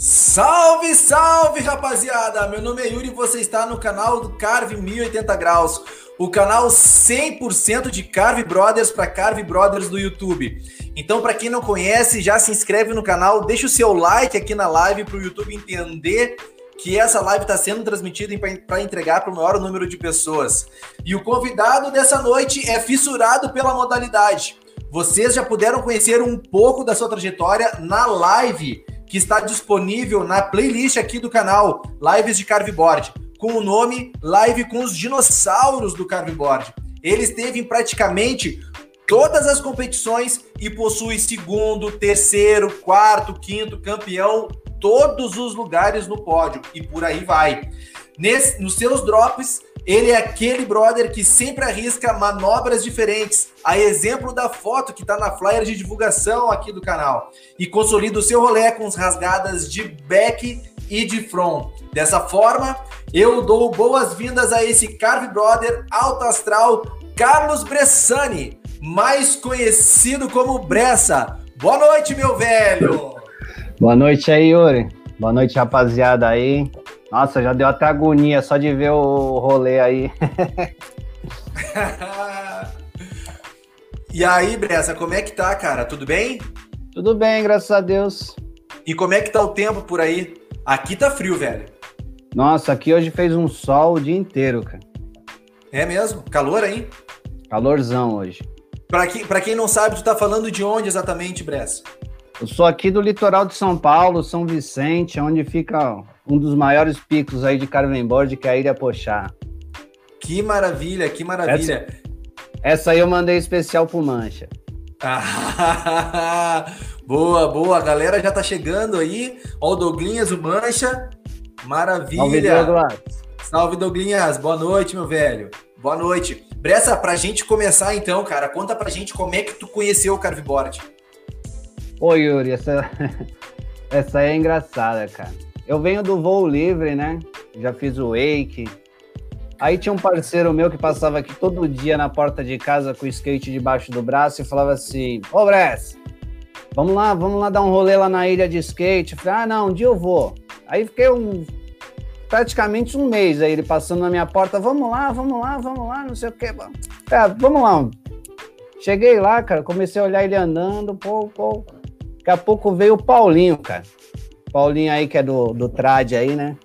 Salve, salve, rapaziada! Meu nome é Yuri e você está no canal do Carve 1080 Graus, o canal 100% de Carve Brothers para Carve Brothers do YouTube. Então, para quem não conhece, já se inscreve no canal, deixa o seu like aqui na live para o YouTube entender que essa live está sendo transmitida para entregar para o maior número de pessoas. E o convidado dessa noite é fissurado pela modalidade. Vocês já puderam conhecer um pouco da sua trajetória na live que está disponível na playlist aqui do canal Lives de Carveboard, com o nome Live com os Dinossauros do Carveboard. Ele esteve em praticamente todas as competições e possui segundo, terceiro, quarto, quinto campeão, todos os lugares no pódio e por aí vai. Nesse, nos seus drops, ele é aquele brother que sempre arrisca manobras diferentes, a exemplo da foto que está na flyer de divulgação aqui do canal, e consolida o seu rolê com as rasgadas de back e de front. Dessa forma, eu dou boas-vindas a esse Carve Brother alto astral, Carlos Bressani, mais conhecido como Bressa. Boa noite, meu velho! Boa noite aí, Yuri. Boa noite, rapaziada aí. Nossa, já deu até agonia só de ver o rolê aí. e aí, Bressa, como é que tá, cara? Tudo bem? Tudo bem, graças a Deus. E como é que tá o tempo por aí? Aqui tá frio, velho. Nossa, aqui hoje fez um sol o dia inteiro, cara. É mesmo? Calor aí? Calorzão hoje. Pra, que, pra quem não sabe, tu tá falando de onde exatamente, Bressa? Eu sou aqui do litoral de São Paulo, São Vicente, onde fica um dos maiores picos aí de Carvenboard, que é a Ilha Pochá. Que maravilha, que maravilha. Essa, essa aí eu mandei especial pro Mancha. boa, boa. A galera já tá chegando aí. Ó, o Douglinhas, o Mancha. Maravilha. Salve, Douglas. Salve, Douglinhas. Boa noite, meu velho. Boa noite. Bressa, pra gente começar então, cara, conta pra gente como é que tu conheceu o Carveboard. Oi, Yuri, essa, essa é engraçada, cara. Eu venho do voo livre, né? Já fiz o wake. Aí tinha um parceiro meu que passava aqui todo dia na porta de casa com o skate debaixo do braço e falava assim: Ô Bress, vamos lá, vamos lá dar um rolê lá na ilha de skate. Eu falei: Ah, não, um dia eu vou. Aí fiquei um, praticamente um mês aí ele passando na minha porta: Vamos lá, vamos lá, vamos lá, não sei o que. É, vamos lá. Cheguei lá, cara, comecei a olhar ele andando, pô, pô. Daqui a pouco veio o Paulinho, cara. Paulinho aí, que é do, do Trad aí, né?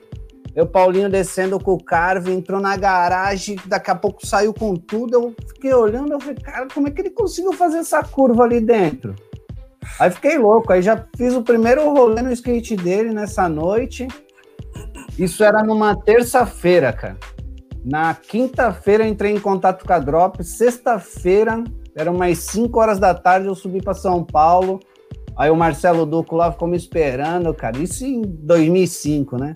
Eu, Paulinho descendo com o Carve, entrou na garagem, daqui a pouco saiu com tudo. Eu fiquei olhando, eu falei, cara, como é que ele conseguiu fazer essa curva ali dentro? Aí fiquei louco, aí já fiz o primeiro rolê no skate dele nessa noite. Isso era numa terça-feira, cara. Na quinta-feira entrei em contato com a Drop. Sexta-feira, eram mais 5 horas da tarde, eu subi para São Paulo. Aí o Marcelo Duco lá ficou me esperando, cara. Isso em 2005, né?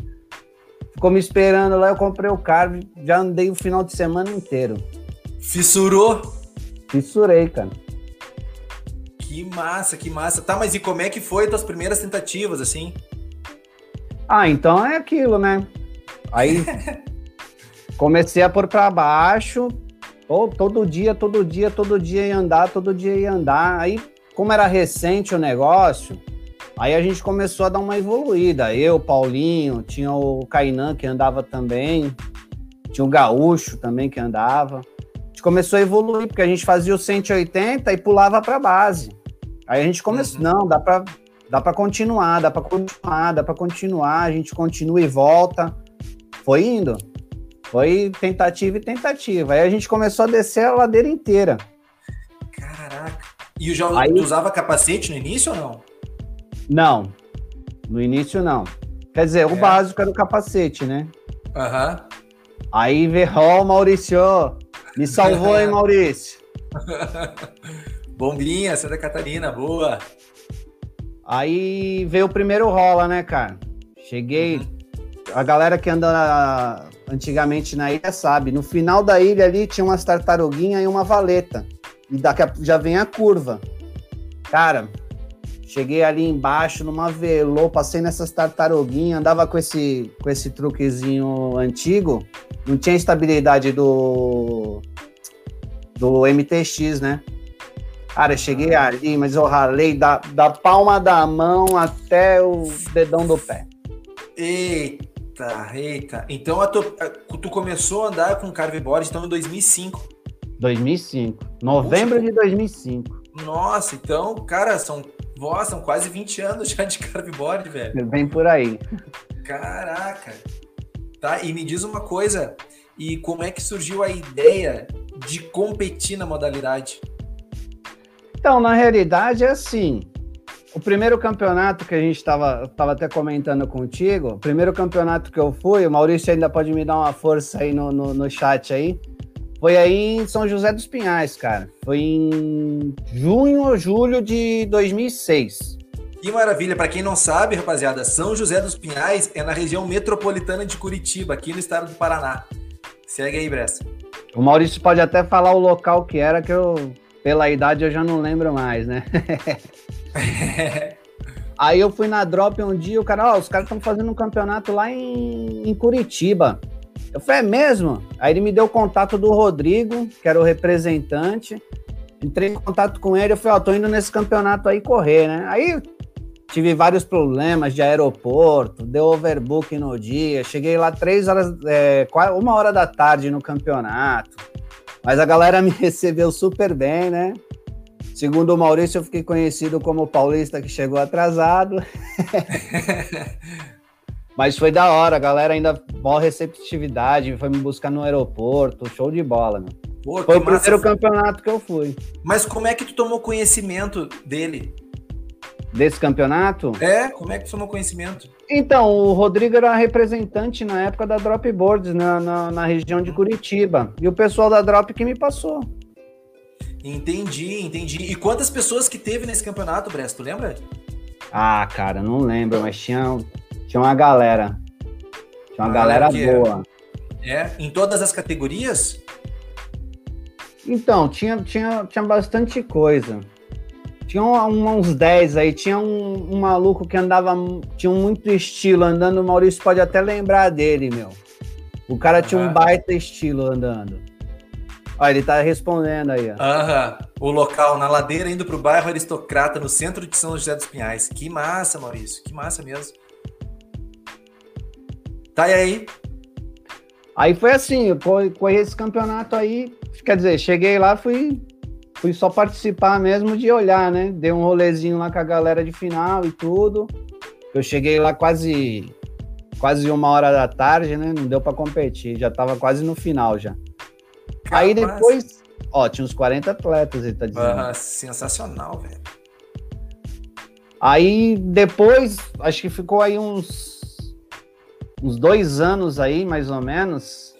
Ficou me esperando lá, eu comprei o carro, já andei o final de semana inteiro. Fissurou? Fissurei, cara. Que massa, que massa. Tá, mas e como é que foi tuas primeiras tentativas, assim? Ah, então é aquilo, né? Aí comecei a pôr para baixo, todo dia, todo dia, todo dia ia andar, todo dia ia andar. Aí como era recente o negócio, aí a gente começou a dar uma evoluída. Eu, Paulinho, tinha o Kainan que andava também, tinha o Gaúcho também que andava. A gente começou a evoluir, porque a gente fazia o 180 e pulava para base. Aí a gente começou, uhum. não, dá para dá para continuar, dá para continuar, dá para continuar, a gente continua e volta. Foi indo. Foi tentativa e tentativa. Aí a gente começou a descer a ladeira inteira. E já Aí... usava capacete no início ou não? Não. No início, não. Quer dizer, é. o básico era o capacete, né? Aham. Uhum. Aí veio, ó, oh, Maurício, me salvou, hein, Maurício? Bombinha, Santa Catarina, boa. Aí veio o primeiro rola, né, cara? Cheguei. Uhum. A galera que anda antigamente na ilha sabe. No final da ilha ali tinha umas tartaruguinhas e uma valeta. E daqui a, já vem a curva. Cara, cheguei ali embaixo numa velô, passei nessas tartaruguinhas, andava com esse, com esse truquezinho antigo, não tinha estabilidade do, do MTX, né? Cara, cheguei ah. ali, mas eu ralei da, da palma da mão até o dedão do pé. Eita, eita. Então a tu, a, tu começou a andar com carveboard então em 2005. 2005. Novembro de 2005. Nossa, então, cara, são, nossa, são quase 20 anos já de carveboard, velho. Vem por aí. Caraca. Tá, e me diz uma coisa, e como é que surgiu a ideia de competir na modalidade? Então, na realidade é assim, o primeiro campeonato que a gente estava tava até comentando contigo, o primeiro campeonato que eu fui, o Maurício ainda pode me dar uma força aí no, no, no chat aí, foi aí em São José dos Pinhais, cara. Foi em junho ou julho de 2006. Que maravilha! Para quem não sabe, rapaziada, São José dos Pinhais é na região metropolitana de Curitiba, aqui no estado do Paraná. Segue aí, Bressa. O Maurício pode até falar o local que era, que eu, pela idade, eu já não lembro mais, né? aí eu fui na Drop um dia, o cara, ó, os caras estão fazendo um campeonato lá em, em Curitiba. Eu falei, é mesmo? Aí ele me deu o contato do Rodrigo, que era o representante. Entrei em contato com ele, eu falei, ó, oh, tô indo nesse campeonato aí correr, né? Aí tive vários problemas de aeroporto, deu overbooking no dia, cheguei lá três horas, é, uma hora da tarde no campeonato. Mas a galera me recebeu super bem, né? Segundo o Maurício, eu fiquei conhecido como o paulista que chegou atrasado. Mas foi da hora, a galera ainda boa receptividade, foi me buscar no aeroporto, show de bola, meu. Pô, foi o primeiro campeonato que eu fui. Mas como é que tu tomou conhecimento dele? Desse campeonato? É, como é que tu tomou conhecimento? Então, o Rodrigo era representante na época da Drop Boards, na, na, na região de Curitiba. E o pessoal da Drop que me passou. Entendi, entendi. E quantas pessoas que teve nesse campeonato, Bresto, lembra? Ah, cara, não lembro, mas tinha tinha uma galera. Tinha uma ah, galera boa. É? Em todas as categorias? Então, tinha, tinha, tinha bastante coisa. Tinha uns 10 aí, tinha um, um, maluco que andava, tinha muito estilo andando, o Maurício pode até lembrar dele, meu. O cara tinha um baita estilo andando. Olha, ele tá respondendo aí, ó. Aham. O local, na ladeira, indo pro bairro Aristocrata, no centro de São José dos Pinhais. Que massa, Maurício. Que massa mesmo. Tá e aí? Aí foi assim, eu corri esse campeonato aí, quer dizer, cheguei lá, fui, fui só participar mesmo de olhar, né? Dei um rolezinho lá com a galera de final e tudo. Eu cheguei lá quase quase uma hora da tarde, né? Não deu para competir, já tava quase no final já. Capaz. Aí depois, ó, tinha uns 40 atletas, ele tá dizendo. Ah, sensacional, velho. Aí depois, acho que ficou aí uns uns dois anos aí, mais ou menos.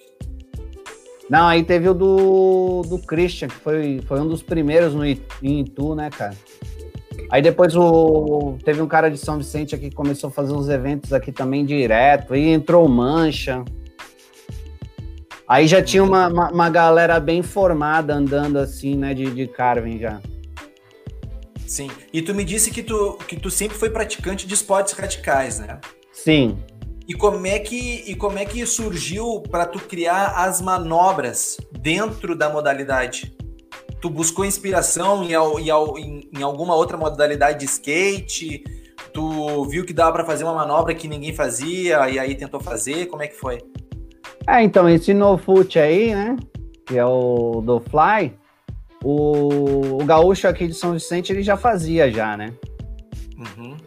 Não, aí teve o do, do Christian, que foi, foi um dos primeiros no em Itu, né, cara? Aí depois o, teve um cara de São Vicente aqui que começou a fazer uns eventos aqui também direto, aí entrou Mancha. Aí já tinha uma, uma, uma galera bem formada andando assim, né, de, de Carvin já. Sim. E tu me disse que tu, que tu sempre foi praticante de esportes radicais, né? Sim. E como é que, e como é que surgiu para tu criar as manobras dentro da modalidade? Tu buscou inspiração em, em, em alguma outra modalidade de skate? Tu viu que dava para fazer uma manobra que ninguém fazia e aí tentou fazer? Como é que foi? É, então, esse no foot aí, né? Que é o do Fly. O, o gaúcho aqui de São Vicente ele já fazia já, né? Uhum.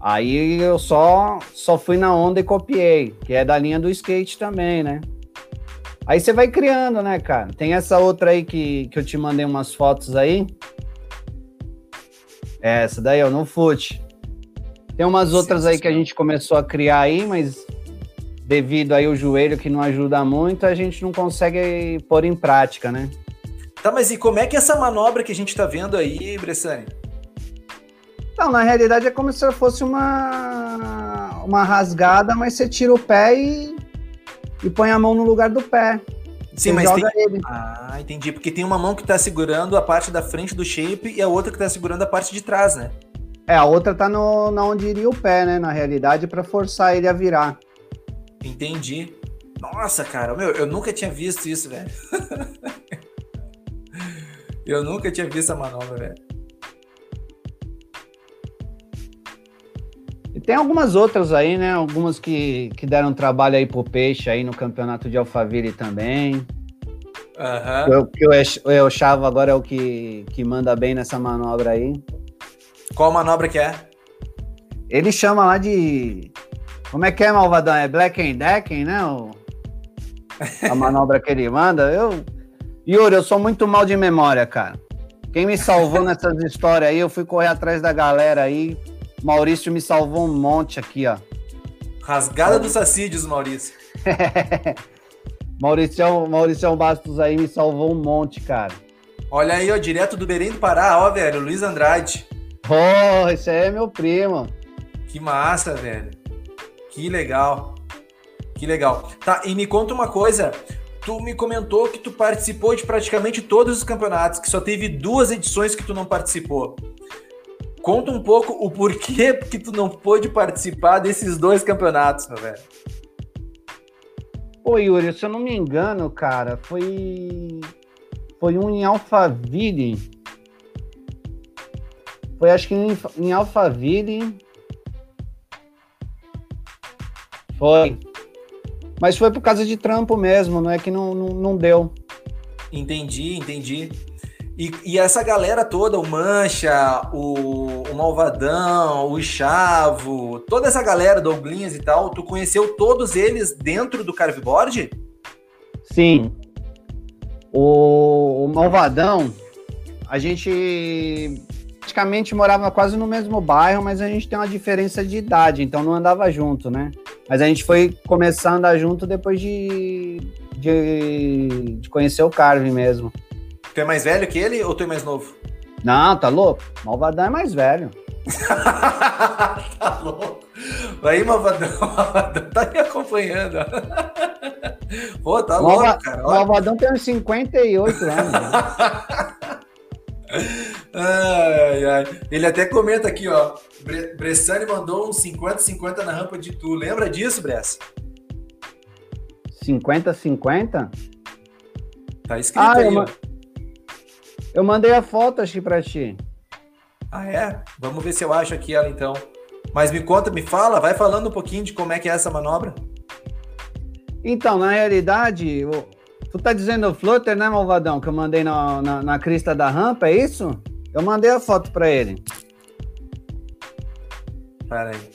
Aí eu só, só fui na onda e copiei, que é da linha do skate também, né? Aí você vai criando, né, cara? Tem essa outra aí que, que eu te mandei umas fotos aí. Essa daí, ó, no foot. Tem umas outras aí que a gente começou a criar aí, mas devido aí o joelho que não ajuda muito, a gente não consegue pôr em prática, né? Tá, mas e como é que essa manobra que a gente tá vendo aí, Bressani? Então, na realidade é como se fosse uma, uma rasgada, mas você tira o pé e, e põe a mão no lugar do pé. Sim, mas tem... Ele. Ah, entendi. Porque tem uma mão que está segurando a parte da frente do shape e a outra que está segurando a parte de trás, né? É, a outra tá no, na onde iria o pé, né? Na realidade, para forçar ele a virar. Entendi. Nossa, cara, meu, eu nunca tinha visto isso, velho. eu nunca tinha visto a manobra, velho. Tem algumas outras aí, né? Algumas que, que deram trabalho aí pro Peixe aí no campeonato de Alphaville também. Uhum. Que o El Chavo agora é o que, que manda bem nessa manobra aí. Qual manobra que é? Ele chama lá de. Como é que é, Malvadão? É Black and Decken, né? O... A manobra que ele manda. Eu. Yuri, eu sou muito mal de memória, cara. Quem me salvou nessas histórias aí, eu fui correr atrás da galera aí. Maurício me salvou um monte aqui, ó. Rasgada dos acídeos, Maurício. Maurício, Maurício Bastos aí me salvou um monte, cara. Olha aí, ó, direto do Berém do Pará, ó, velho, Luiz Andrade. Oh, esse aí é meu primo. Que massa, velho. Que legal. Que legal. Tá, e me conta uma coisa. Tu me comentou que tu participou de praticamente todos os campeonatos, que só teve duas edições que tu não participou. Conta um pouco o porquê que tu não pôde participar desses dois campeonatos, meu velho. Pô, Yuri, se eu não me engano, cara, foi. Foi um em Alphaville. Foi acho que em, em Alphaville. Foi. Mas foi por causa de trampo mesmo, não é que não, não, não deu. Entendi, entendi. E, e, essa galera toda, o Mancha, o, o, Malvadão, o Chavo, toda essa galera, Douglinhas e tal, tu conheceu todos eles dentro do Carveboard? Sim. O, o Malvadão, a gente praticamente morava quase no mesmo bairro, mas a gente tem uma diferença de idade, então não andava junto, né? Mas a gente foi começar a andar junto depois de, de, de conhecer o Carvin mesmo. Tu é mais velho que ele ou tu é mais novo? Não, tá louco? Malvadão é mais velho. tá louco? Aí, Malvadão, Malvadão tá me acompanhando. Pô, tá Malva, louco, cara. Olha. Malvadão tem uns 58 anos. Né? ai, ai. Ele até comenta aqui, ó. Bressani mandou uns 50-50 na rampa de tu. Lembra disso, Bressa? 50-50? Tá escrito ah, aí, eu, eu mandei a foto, acho que pra ti. Ah, é? Vamos ver se eu acho aqui ela então. Mas me conta, me fala, vai falando um pouquinho de como é que é essa manobra. Então, na realidade, tu tá dizendo o flutter, né, Malvadão, que eu mandei na, na, na crista da rampa, é isso? Eu mandei a foto pra ele. Para aí.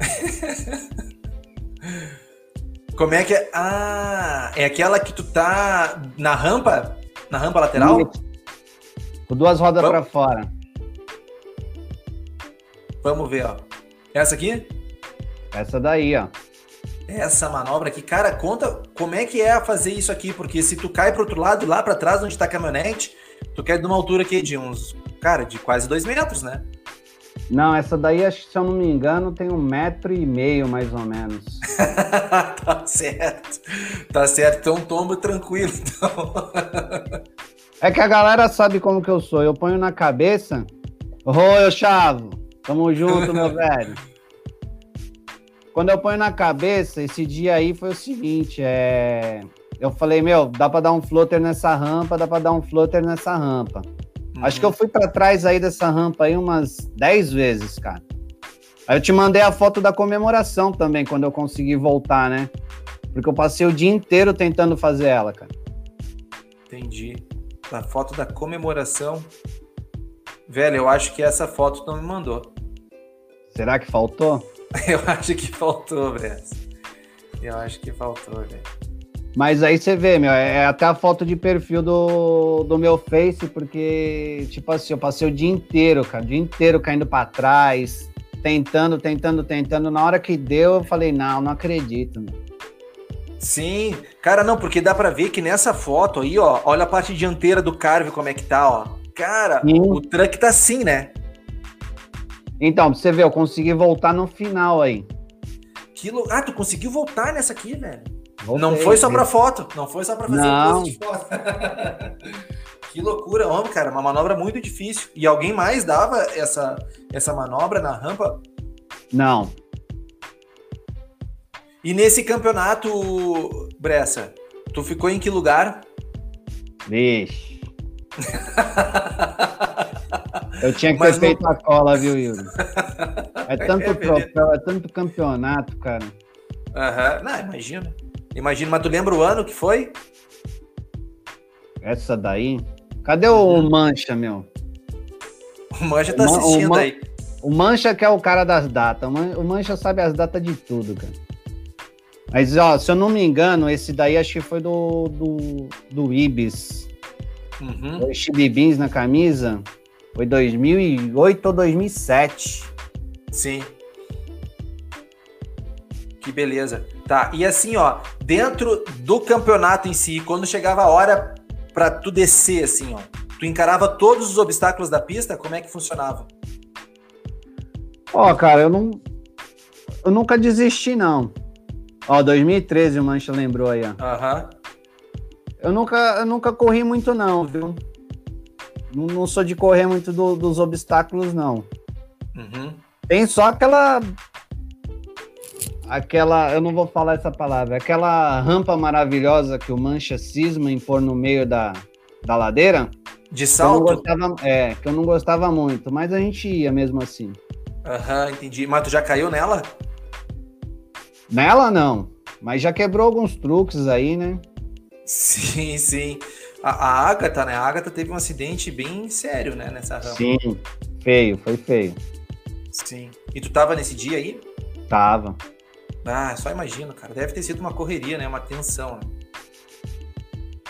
como é que é? Ah, é aquela que tu tá na rampa? Na rampa lateral? Com duas rodas para fora. Vamos ver, ó. Essa aqui? Essa daí, ó. Essa manobra aqui, cara, conta como é que é fazer isso aqui, porque se tu cai pro outro lado, lá para trás, onde tá a caminhonete, tu cai de uma altura aqui de uns, cara, de quase dois metros, né? Não, essa daí, se eu não me engano, tem um metro e meio, mais ou menos. tá certo. Tá certo. Então tombo tranquilo, então. é que a galera sabe como que eu sou. Eu ponho na cabeça. Oi, Chavo. Tamo junto, meu velho. Quando eu ponho na cabeça, esse dia aí foi o seguinte, é... Eu falei, meu, dá pra dar um floater nessa rampa, dá pra dar um floater nessa rampa. Uhum. Acho que eu fui para trás aí dessa rampa aí umas 10 vezes, cara. Aí eu te mandei a foto da comemoração também, quando eu consegui voltar, né? Porque eu passei o dia inteiro tentando fazer ela, cara. Entendi. A foto da comemoração. Velho, eu acho que essa foto não me mandou. Será que faltou? eu acho que faltou, Bress. Eu acho que faltou, velho. Mas aí você vê, meu, é até a foto de perfil do, do meu Face, porque, tipo assim, eu passei o dia inteiro, cara, o dia inteiro caindo para trás, tentando, tentando, tentando. Na hora que deu, eu falei, não, não acredito, meu. Sim, cara, não, porque dá para ver que nessa foto aí, ó, olha a parte dianteira do Carve como é que tá, ó. Cara, Sim. o truck tá assim, né? Então, pra você ver, eu consegui voltar no final aí. Que lo... Ah, tu conseguiu voltar nessa aqui, velho? Voltei, não foi só para foto, não foi só para fazer não. de foto. que loucura, homem, cara, uma manobra muito difícil. E alguém mais dava essa, essa manobra na rampa? Não. E nesse campeonato, Bressa, tu ficou em que lugar? Vixe. Eu tinha que Mas ter feito a cola, viu, Yuri? É tanto troféu, é tanto campeonato, cara. Aham, uhum. não, imagina. Imagina, mas tu lembra o ano que foi? Essa daí? Cadê o uhum. Mancha, meu? O Mancha tá assistindo o Man aí. O Mancha que é o cara das datas. O Mancha sabe as datas de tudo, cara. Mas, ó, se eu não me engano, esse daí acho que foi do, do, do Ibis. Uhum. O Chibibins na camisa. Foi 2008 ou 2007. Sim. Que beleza. Tá, e assim, ó, dentro do campeonato em si, quando chegava a hora para tu descer, assim, ó, tu encarava todos os obstáculos da pista? Como é que funcionava? Ó, cara, eu não. Eu nunca desisti, não. Ó, 2013 o Mancha lembrou aí, ó. Aham. Eu nunca, eu nunca corri muito, não, viu? Não, não sou de correr muito do, dos obstáculos, não. Uhum. Tem só aquela. Aquela. Eu não vou falar essa palavra. Aquela rampa maravilhosa que o Mancha cisma em pôr no meio da, da ladeira. De salto? Que gostava, é, que eu não gostava muito, mas a gente ia mesmo assim. Aham, uhum, entendi. Mas tu já caiu nela? Nela não, mas já quebrou alguns truques aí, né? Sim, sim. A, a Agatha, né? A Agatha teve um acidente bem sério, né? Nessa rampa. Sim, feio, foi feio. Sim. E tu tava nesse dia aí? Tava. Ah, só imagino, cara. Deve ter sido uma correria, né? Uma tensão, né?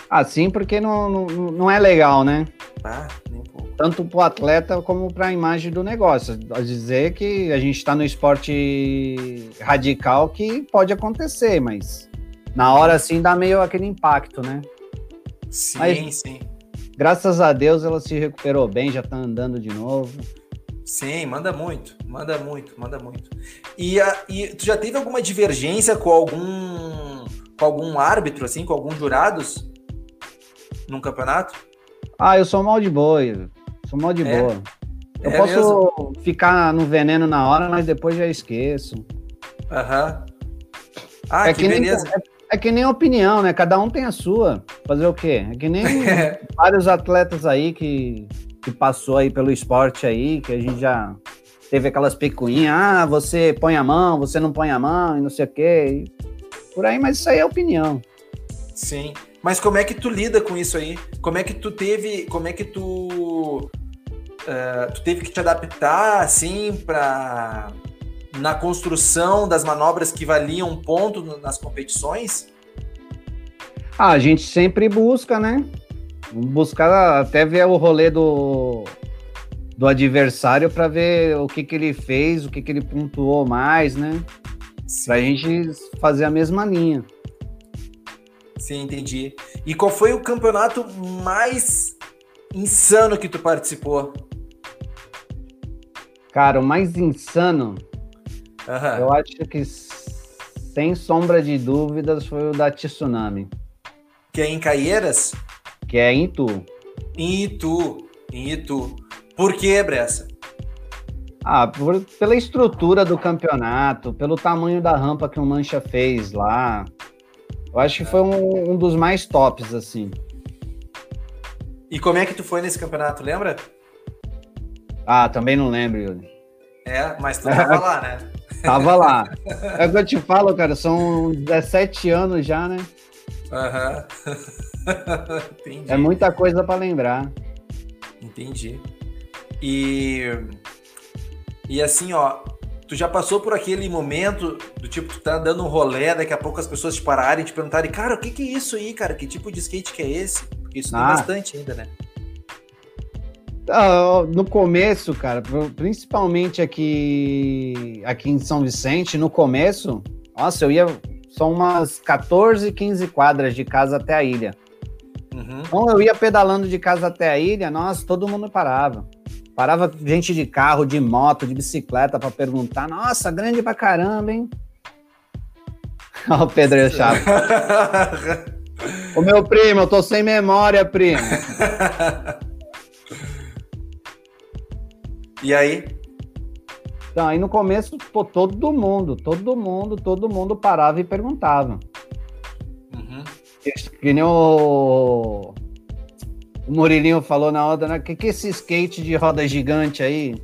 Assim, porque não, não, não é legal, né? Ah, nem um pouco. Tanto para o atleta como para a imagem do negócio. Dizer que a gente está no esporte radical que pode acontecer, mas na hora assim dá meio aquele impacto, né? Sim, mas, sim. Graças a Deus ela se recuperou bem, já está andando de novo. Sim, manda muito, manda muito, manda muito. E, a, e tu já teve alguma divergência com algum com algum árbitro, assim, com alguns jurados num campeonato? Ah, eu sou mal de boa, sou mal de é. boa. Eu é posso mesmo? ficar no veneno na hora, mas depois já esqueço. Aham. Uhum. Ah, é que, que beleza. Nem, é, é, que nem opinião, né? Cada um tem a sua. Fazer o quê? É que nem vários atletas aí que que passou aí pelo esporte aí, que a gente já teve aquelas picuinhas, ah, você põe a mão, você não põe a mão, e não sei o quê. Por aí, mas isso aí é opinião. Sim. Mas como é que tu lida com isso aí? Como é que tu teve. Como é que tu. Uh, tu teve que te adaptar, assim, para na construção das manobras que valiam um ponto nas competições? Ah, a gente sempre busca, né? Buscar até ver o rolê do, do adversário para ver o que, que ele fez, o que, que ele pontuou mais, né? Para a gente fazer a mesma linha. Sim, entendi. E qual foi o campeonato mais insano que tu participou? Cara, o mais insano, uhum. eu acho que sem sombra de dúvidas foi o da Tsunami. Que é em Caieiras? Que é em Itu. Em Itu, em Itu. Por que, Bressa? Ah, por, pela estrutura do campeonato, pelo tamanho da rampa que o Mancha fez lá. Eu acho que foi um, um dos mais tops, assim. E como é que tu foi nesse campeonato, lembra? Ah, também não lembro, Yuri. É, mas tu tava lá, né? Tava lá. É o que eu te falo, cara, são 17 anos já, né? Aham. Uhum. é muita coisa para lembrar. Entendi. E e assim, ó, tu já passou por aquele momento do tipo, tu tá dando um rolê, daqui a pouco as pessoas te pararem e te perguntarem, cara, o que que é isso aí, cara? Que tipo de skate que é esse? Porque isso ah. tem bastante ainda, né? Ah, no começo, cara, principalmente aqui, aqui em São Vicente, no começo, nossa, eu ia são umas 14, 15 quadras de casa até a ilha. Uhum. Então eu ia pedalando de casa até a ilha, nossa, todo mundo parava. Parava gente de carro, de moto, de bicicleta para perguntar, nossa, grande pra caramba, hein? Olha o Pedro Chato. o meu primo, eu tô sem memória, primo. e aí? Então, aí no começo, pô, todo mundo, todo mundo, todo mundo parava e perguntava. Que nem o, o Murilinho falou na hora, né? Que que é esse skate de roda gigante aí?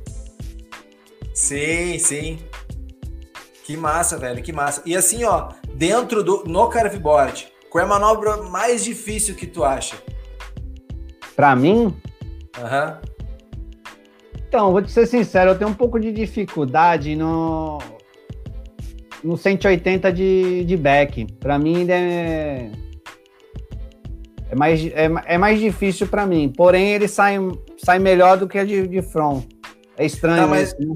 Sim, sim. Que massa, velho, que massa. E assim, ó, dentro do no carveboard, qual é a manobra mais difícil que tu acha? Para mim? Aham. Uhum. Então, vou te ser sincero, eu tenho um pouco de dificuldade no no 180 de, de back. Para mim é é mais, é, é mais difícil para mim. Porém, ele sai, sai melhor do que a de, de front. É estranho. Tá, mas, isso, né?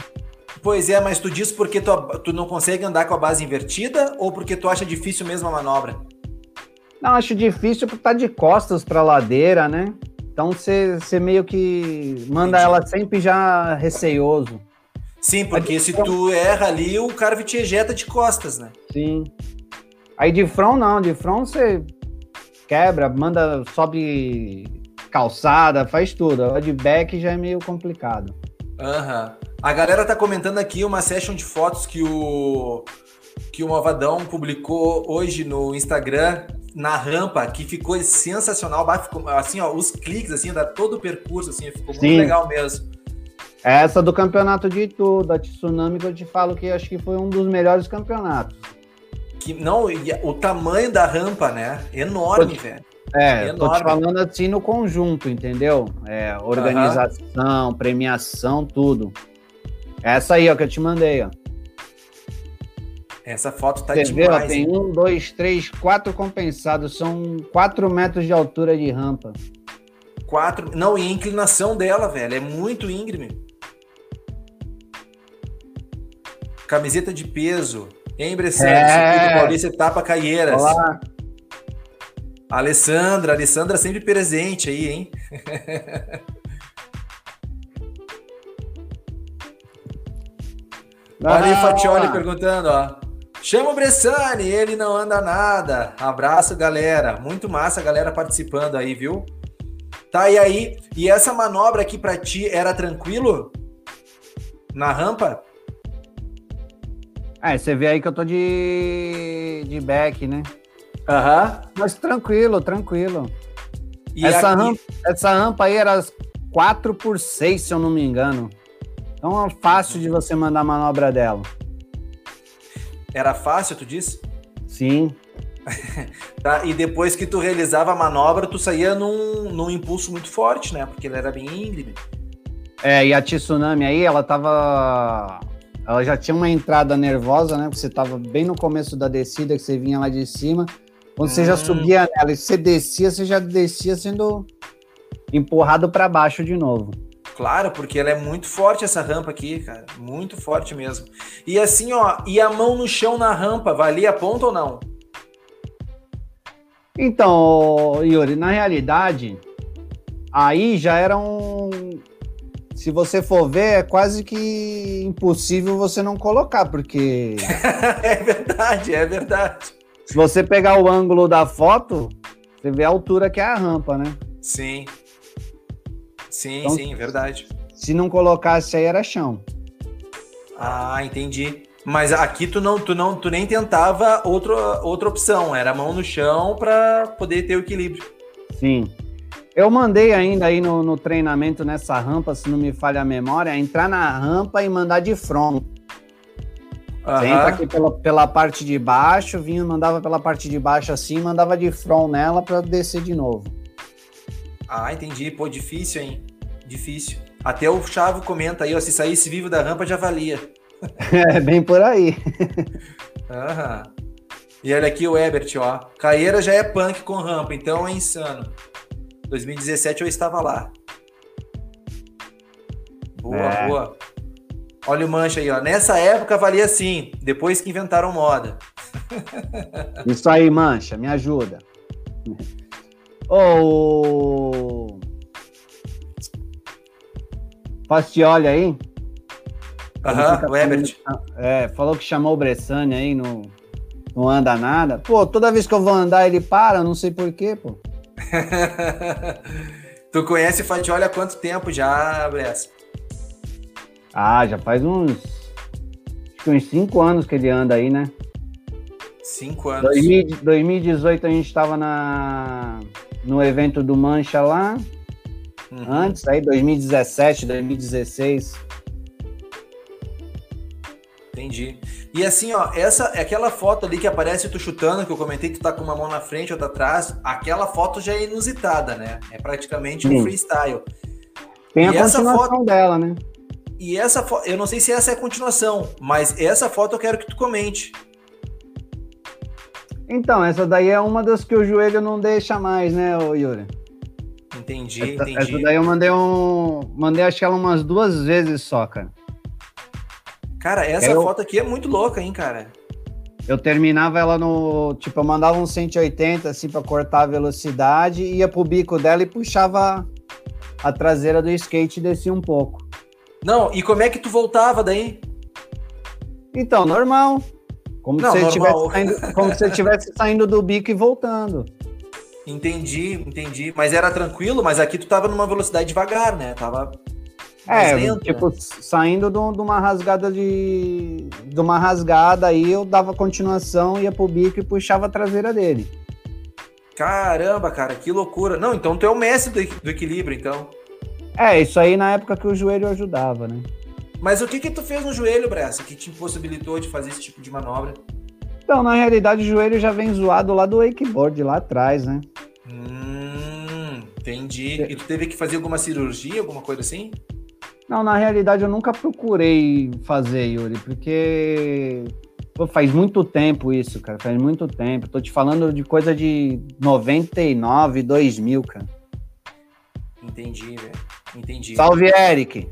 Pois é, mas tu diz porque tu, tu não consegue andar com a base invertida ou porque tu acha difícil mesmo a manobra? Não, acho difícil porque tá de costas para ladeira, né? Então você meio que manda Entendi. ela sempre já receioso. Sim, porque se tu erra ali, o cara te ejeta de costas, né? Sim. Aí de front não, de front você quebra, manda, sobe calçada, faz tudo. A de back já é meio complicado. Aham. Uhum. A galera tá comentando aqui uma session de fotos que o que o Malvadão publicou hoje no Instagram na rampa, que ficou sensacional, assim, ó, os cliques assim, da todo o percurso assim, ficou muito Sim. legal mesmo. Essa do campeonato de Itu, da Tsunami, que eu te falo que acho que foi um dos melhores campeonatos. Que, não, o tamanho da rampa, né? Enorme, velho. É, Enorme. tô te falando assim no conjunto, entendeu? É, organização, uhum. premiação, tudo. Essa aí, ó, que eu te mandei, ó. Essa foto tá Você demais. Vê, ó, tem um, dois, três, quatro compensados. São quatro metros de altura de rampa. Quatro. Não, e a inclinação dela, velho, é muito íngreme. Camiseta de peso. Embressante, é. Paulista Etapa Caieiras. Olá. Alessandra, Alessandra sempre presente aí, hein? Olha aí, Fatioli perguntando, ó. Chama o Bressani, ele não anda nada. Abraço, galera. Muito massa a galera participando aí, viu? Tá, e aí? E essa manobra aqui para ti era tranquilo? Na rampa? É, você vê aí que eu tô de, de back, né? Aham. Uhum. Mas tranquilo, tranquilo. E essa, aqui... rampa, essa rampa aí era 4 por 6, se eu não me engano. Então é fácil de você mandar a manobra dela. Era fácil, tu disse? Sim. tá, e depois que tu realizava a manobra, tu saía num, num impulso muito forte, né? Porque ele era bem íngreme. É, e a tsunami aí, ela tava. Ela já tinha uma entrada nervosa, né? Porque você tava bem no começo da descida, que você vinha lá de cima. Quando hum. você já hum. subia nela e você descia, você já descia sendo empurrado para baixo de novo. Claro, porque ela é muito forte essa rampa aqui, cara. Muito forte mesmo. E assim, ó, e a mão no chão na rampa, valia a ponta ou não? Então, Yuri, na realidade, aí já era um. Se você for ver, é quase que impossível você não colocar, porque. é verdade, é verdade. Se você pegar o ângulo da foto, você vê a altura que é a rampa, né? Sim. Sim, então, sim, verdade. Se não colocasse aí era chão. Ah, entendi. Mas aqui tu não, tu não, tu nem tentava outra, outra opção, era mão no chão para poder ter o equilíbrio. Sim. Eu mandei ainda aí no, no, treinamento nessa rampa, se não me falha a memória, entrar na rampa e mandar de front. Uhum. Você entra aqui pela, pela parte de baixo, vinha, mandava pela parte de baixo assim, mandava de front nela para descer de novo. Ah, entendi. Pô, difícil, hein? Difícil. Até o Chavo comenta aí, ó, se saísse vivo da rampa já valia. É, bem por aí. Aham. E olha aqui o Ebert, ó. Caeira já é punk com rampa, então é insano. 2017 eu estava lá. Boa, é. boa. Olha o mancha aí, ó. Nessa época valia sim, depois que inventaram moda. Isso aí, mancha, me ajuda. Ô. Oh, olha aí. Aham, o Ebert. É, falou que chamou o Bressani aí, no, não anda nada. Pô, toda vez que eu vou andar ele para, não sei porquê, pô. tu conhece Fatioli há quanto tempo já, Bressa? Ah, já faz uns. Acho que uns 5 anos que ele anda aí, né? 5 anos. 2018 a gente estava na no evento do Mancha lá. Uhum. Antes, aí 2017, 2016. Entendi. E assim, ó, essa aquela foto ali que aparece tu chutando, que eu comentei que tu tá com uma mão na frente, outra atrás, aquela foto já é inusitada, né? É praticamente um freestyle. Tem a e continuação foto... dela, né? E essa foto, eu não sei se essa é a continuação, mas essa foto eu quero que tu comente. Então, essa daí é uma das que o joelho não deixa mais, né, Yuri? Entendi, essa, entendi. Essa daí eu mandei um. Mandei acho que ela umas duas vezes só, cara. Cara, essa eu... foto aqui é muito louca, hein, cara? Eu terminava ela no. Tipo, eu mandava um 180 assim pra cortar a velocidade, ia pro bico dela e puxava a traseira do skate e descia um pouco. Não, e como é que tu voltava daí? Então, normal. Como, Não, se, normal. Saindo, como se estivesse saindo do bico e voltando. Entendi, entendi. Mas era tranquilo, mas aqui tu tava numa velocidade devagar, né? Tava. É, tipo, né? saindo de uma rasgada de. de uma rasgada aí, eu dava continuação, ia pro bico e puxava a traseira dele. Caramba, cara, que loucura. Não, então tu é o mestre do, do equilíbrio, então. É, isso aí na época que o joelho ajudava, né? Mas o que que tu fez no joelho, Bressa, que te impossibilitou de fazer esse tipo de manobra? Então, na realidade, o joelho já vem zoado lá do wakeboard, lá atrás, né? Hum, entendi. E tu teve que fazer alguma cirurgia, alguma coisa assim? Não, na realidade eu nunca procurei fazer, Yuri, porque Pô, faz muito tempo isso, cara. Faz muito tempo. Tô te falando de coisa de 99, 2000, cara. Entendi, velho. Entendi. Salve, Eric.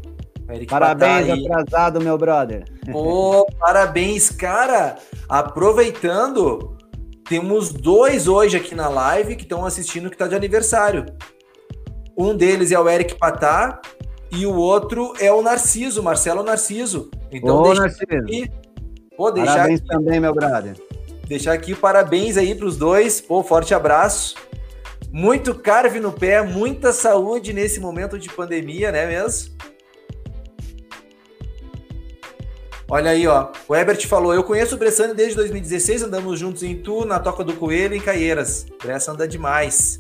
Eric parabéns, atrasado, meu brother. Pô, parabéns, cara. Aproveitando, temos dois hoje aqui na live que estão assistindo que tá de aniversário. Um deles é o Eric Patá e o outro é o Narciso, Marcelo Narciso. Então, Ô, deixa Narciso. Aqui, pô, deixar parabéns aqui, também, meu brother. Deixar aqui parabéns aí para os dois. Pô, forte abraço. Muito carve no pé, muita saúde nesse momento de pandemia, né mesmo? Olha aí, ó. O Ebert falou: Eu conheço o Bressani desde 2016, andamos juntos em Tu, na Toca do Coelho, em Caieiras. Bressa anda demais.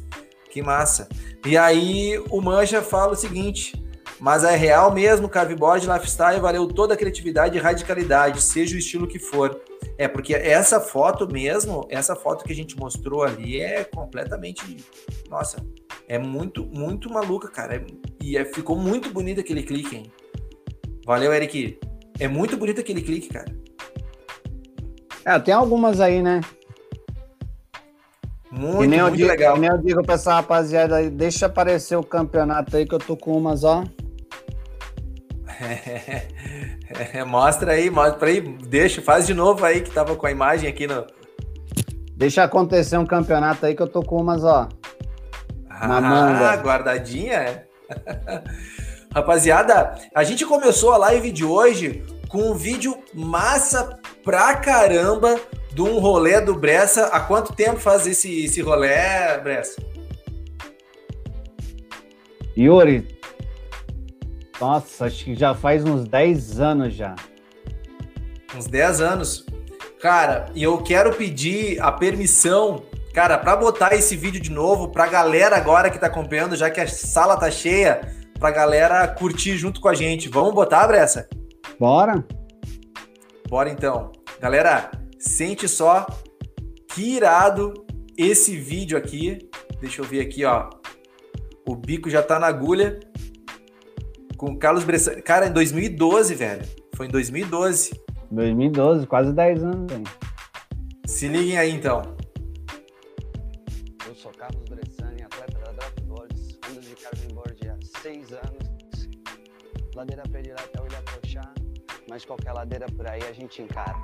Que massa. E aí o Manja fala o seguinte: Mas é real mesmo, Carveboard Lifestyle valeu toda a criatividade e radicalidade, seja o estilo que for. É, porque essa foto mesmo, essa foto que a gente mostrou ali é completamente. Nossa, é muito, muito maluca, cara. É, e é, ficou muito bonito aquele clique, hein? Valeu, Eric. É muito bonito aquele clique, cara. É, tem algumas aí, né? Muito, nem muito digo, legal. nem eu digo pra essa rapaziada aí, deixa aparecer o campeonato aí que eu tô com umas, ó. É, é, mostra aí, mostra aí, deixa, faz de novo aí que tava com a imagem aqui no. Deixa acontecer um campeonato aí que eu tô com umas, ó. Na ah, manga. guardadinha? Rapaziada, a gente começou a live de hoje com um vídeo massa pra caramba de um rolê do Bressa. Há quanto tempo faz esse, esse rolê, Bressa? Yuri, nossa, acho que já faz uns 10 anos já. Uns 10 anos. Cara, e eu quero pedir a permissão, cara, para botar esse vídeo de novo pra galera agora que tá acompanhando, já que a sala tá cheia, pra galera curtir junto com a gente. Vamos botar, Bressa? Bora. Bora então. Galera, sente só que irado esse vídeo aqui. Deixa eu ver aqui, ó. O bico já tá na agulha com o Carlos Bressan. Cara, em 2012, velho. Foi em 2012. 2012, quase 10 anos, velho. Se liguem aí, então. Eu sou Carlos Bressani, atleta da Dropboards, ando de carvingboard há 6 anos. Ladeira pedirá até o Ilhacochá, mas qualquer ladeira por aí a gente encara.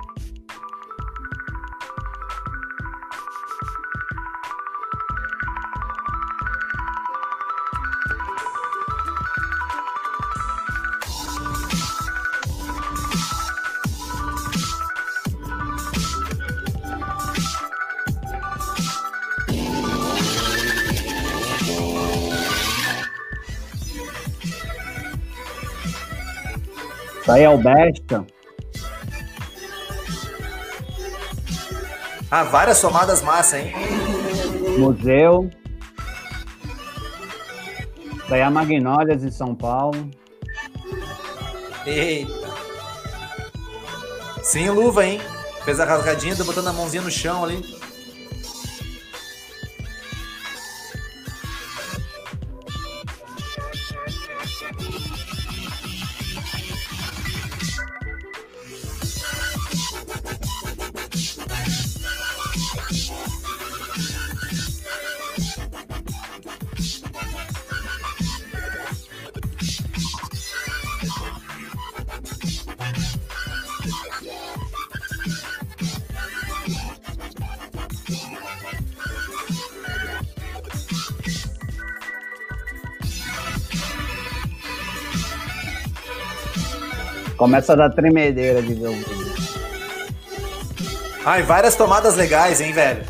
Isso aí é o Besta. Ah, várias somadas massa, hein? Museu. Isso aí é a Magnólias em São Paulo. Eita. Sem luva, hein? Fez a rasgadinha, botando a mãozinha no chão ali. Começa a dar tremedeira de ver o vídeo. Ai, várias tomadas legais, hein, velho?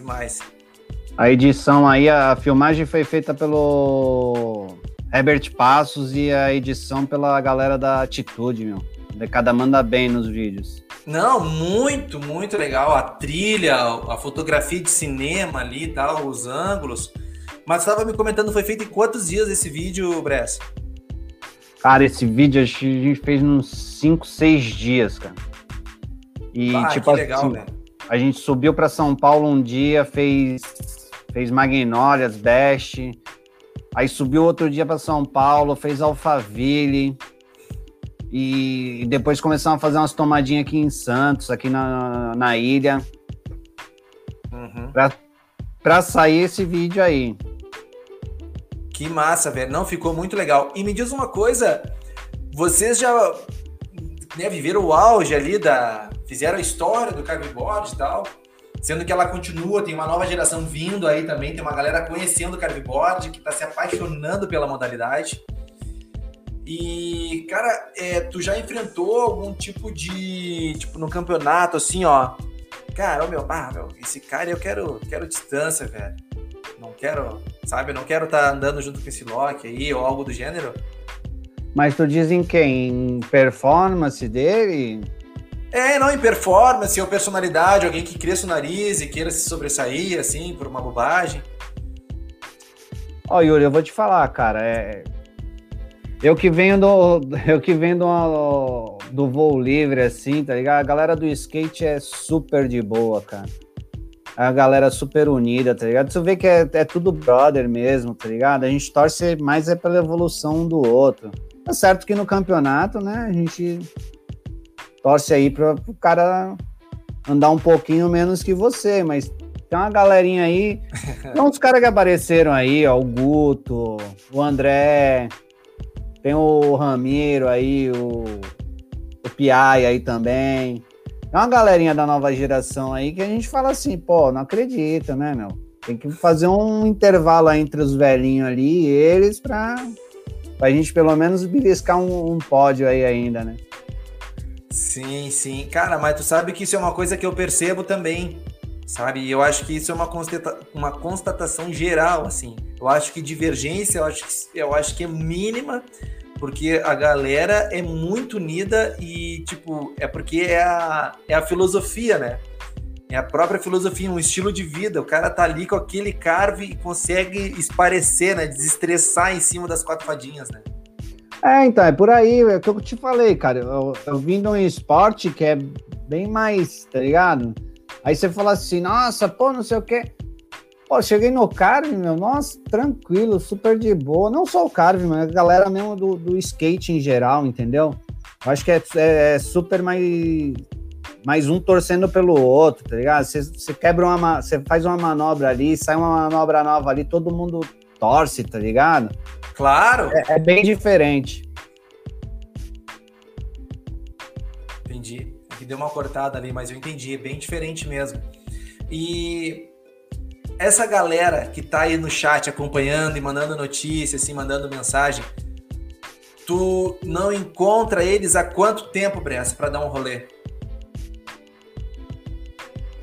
Demais. A edição aí, a filmagem foi feita pelo Herbert Passos e a edição pela galera da Atitude, meu. Cada manda bem nos vídeos. Não, muito, muito legal. A trilha, a fotografia de cinema ali e tal, os ângulos. Mas estava me comentando, foi feito em quantos dias esse vídeo, Bress? Cara, esse vídeo a gente fez uns 5, 6 dias, cara. E Ah, tipo que assim, legal, velho. A gente subiu para São Paulo um dia, fez fez Magnólias, Best. Aí subiu outro dia para São Paulo, fez Alphaville. E depois começamos a fazer umas tomadinhas aqui em Santos, aqui na, na ilha, Uhum. pra sair esse vídeo aí. Que massa, velho. Não, ficou muito legal. E me diz uma coisa, vocês já né, viveram o auge ali da... Fizeram a história do carveboard e tal, sendo que ela continua, tem uma nova geração vindo aí também, tem uma galera conhecendo o carveboard, que tá se apaixonando pela modalidade. E, cara, é, tu já enfrentou algum tipo de, tipo, no campeonato, assim, ó, cara, ô meu, ah, meu, esse cara eu quero, quero distância, velho. Não quero, sabe, eu não quero estar andando junto com esse Loki aí, ou algo do gênero. Mas tu diz em quem? Em performance dele? É, não, em performance ou personalidade, alguém que cresça o nariz e queira se sobressair, assim, por uma bobagem. Ó, Yuri, eu vou te falar, cara, é... Eu que venho do, eu que venho do, do voo livre, assim, tá ligado? A galera do skate é super de boa, cara. A galera super unida, tá ligado? Você vê que é, é tudo brother mesmo, tá ligado? A gente torce mais é pela evolução um do outro. Tá certo que no campeonato, né, a gente torce aí para o cara andar um pouquinho menos que você, mas tem uma galerinha aí, tem uns caras que apareceram aí, ó, o Guto, o André, tem o Ramiro aí, o, o Piai aí também. Tem uma galerinha da nova geração aí que a gente fala assim, pô, não acredita, né, meu? Tem que fazer um intervalo aí entre os velhinhos ali e eles pra, pra gente pelo menos beliscar um, um pódio aí ainda, né? Sim, sim. Cara, mas tu sabe que isso é uma coisa que eu percebo também, sabe? Eu acho que isso é uma, constata uma constatação geral, assim. Eu acho que divergência, eu acho que, eu acho que é mínima, porque a galera é muito unida e, tipo, é porque é a, é a filosofia, né? É a própria filosofia, um estilo de vida. O cara tá ali com aquele carve e consegue esparecer, né? Desestressar em cima das quatro fadinhas, né? É, então, é por aí, é o que eu te falei, cara. Eu, eu vim de um esporte que é bem mais, tá ligado? Aí você fala assim, nossa, pô, não sei o quê. Pô, cheguei no Carve, meu, nossa, tranquilo, super de boa. Não só o Carve, mas a galera mesmo do, do skate em geral, entendeu? Eu acho que é, é, é super mais, mas um torcendo pelo outro, tá ligado? Você, quebra uma. Você faz uma manobra ali, sai uma manobra nova ali, todo mundo torce, tá ligado? Claro! É, é bem diferente. Entendi. Aqui deu uma cortada ali, mas eu entendi, é bem diferente mesmo. E essa galera que tá aí no chat acompanhando e mandando notícias, assim, mandando mensagem, tu não encontra eles há quanto tempo, Bressa, para dar um rolê?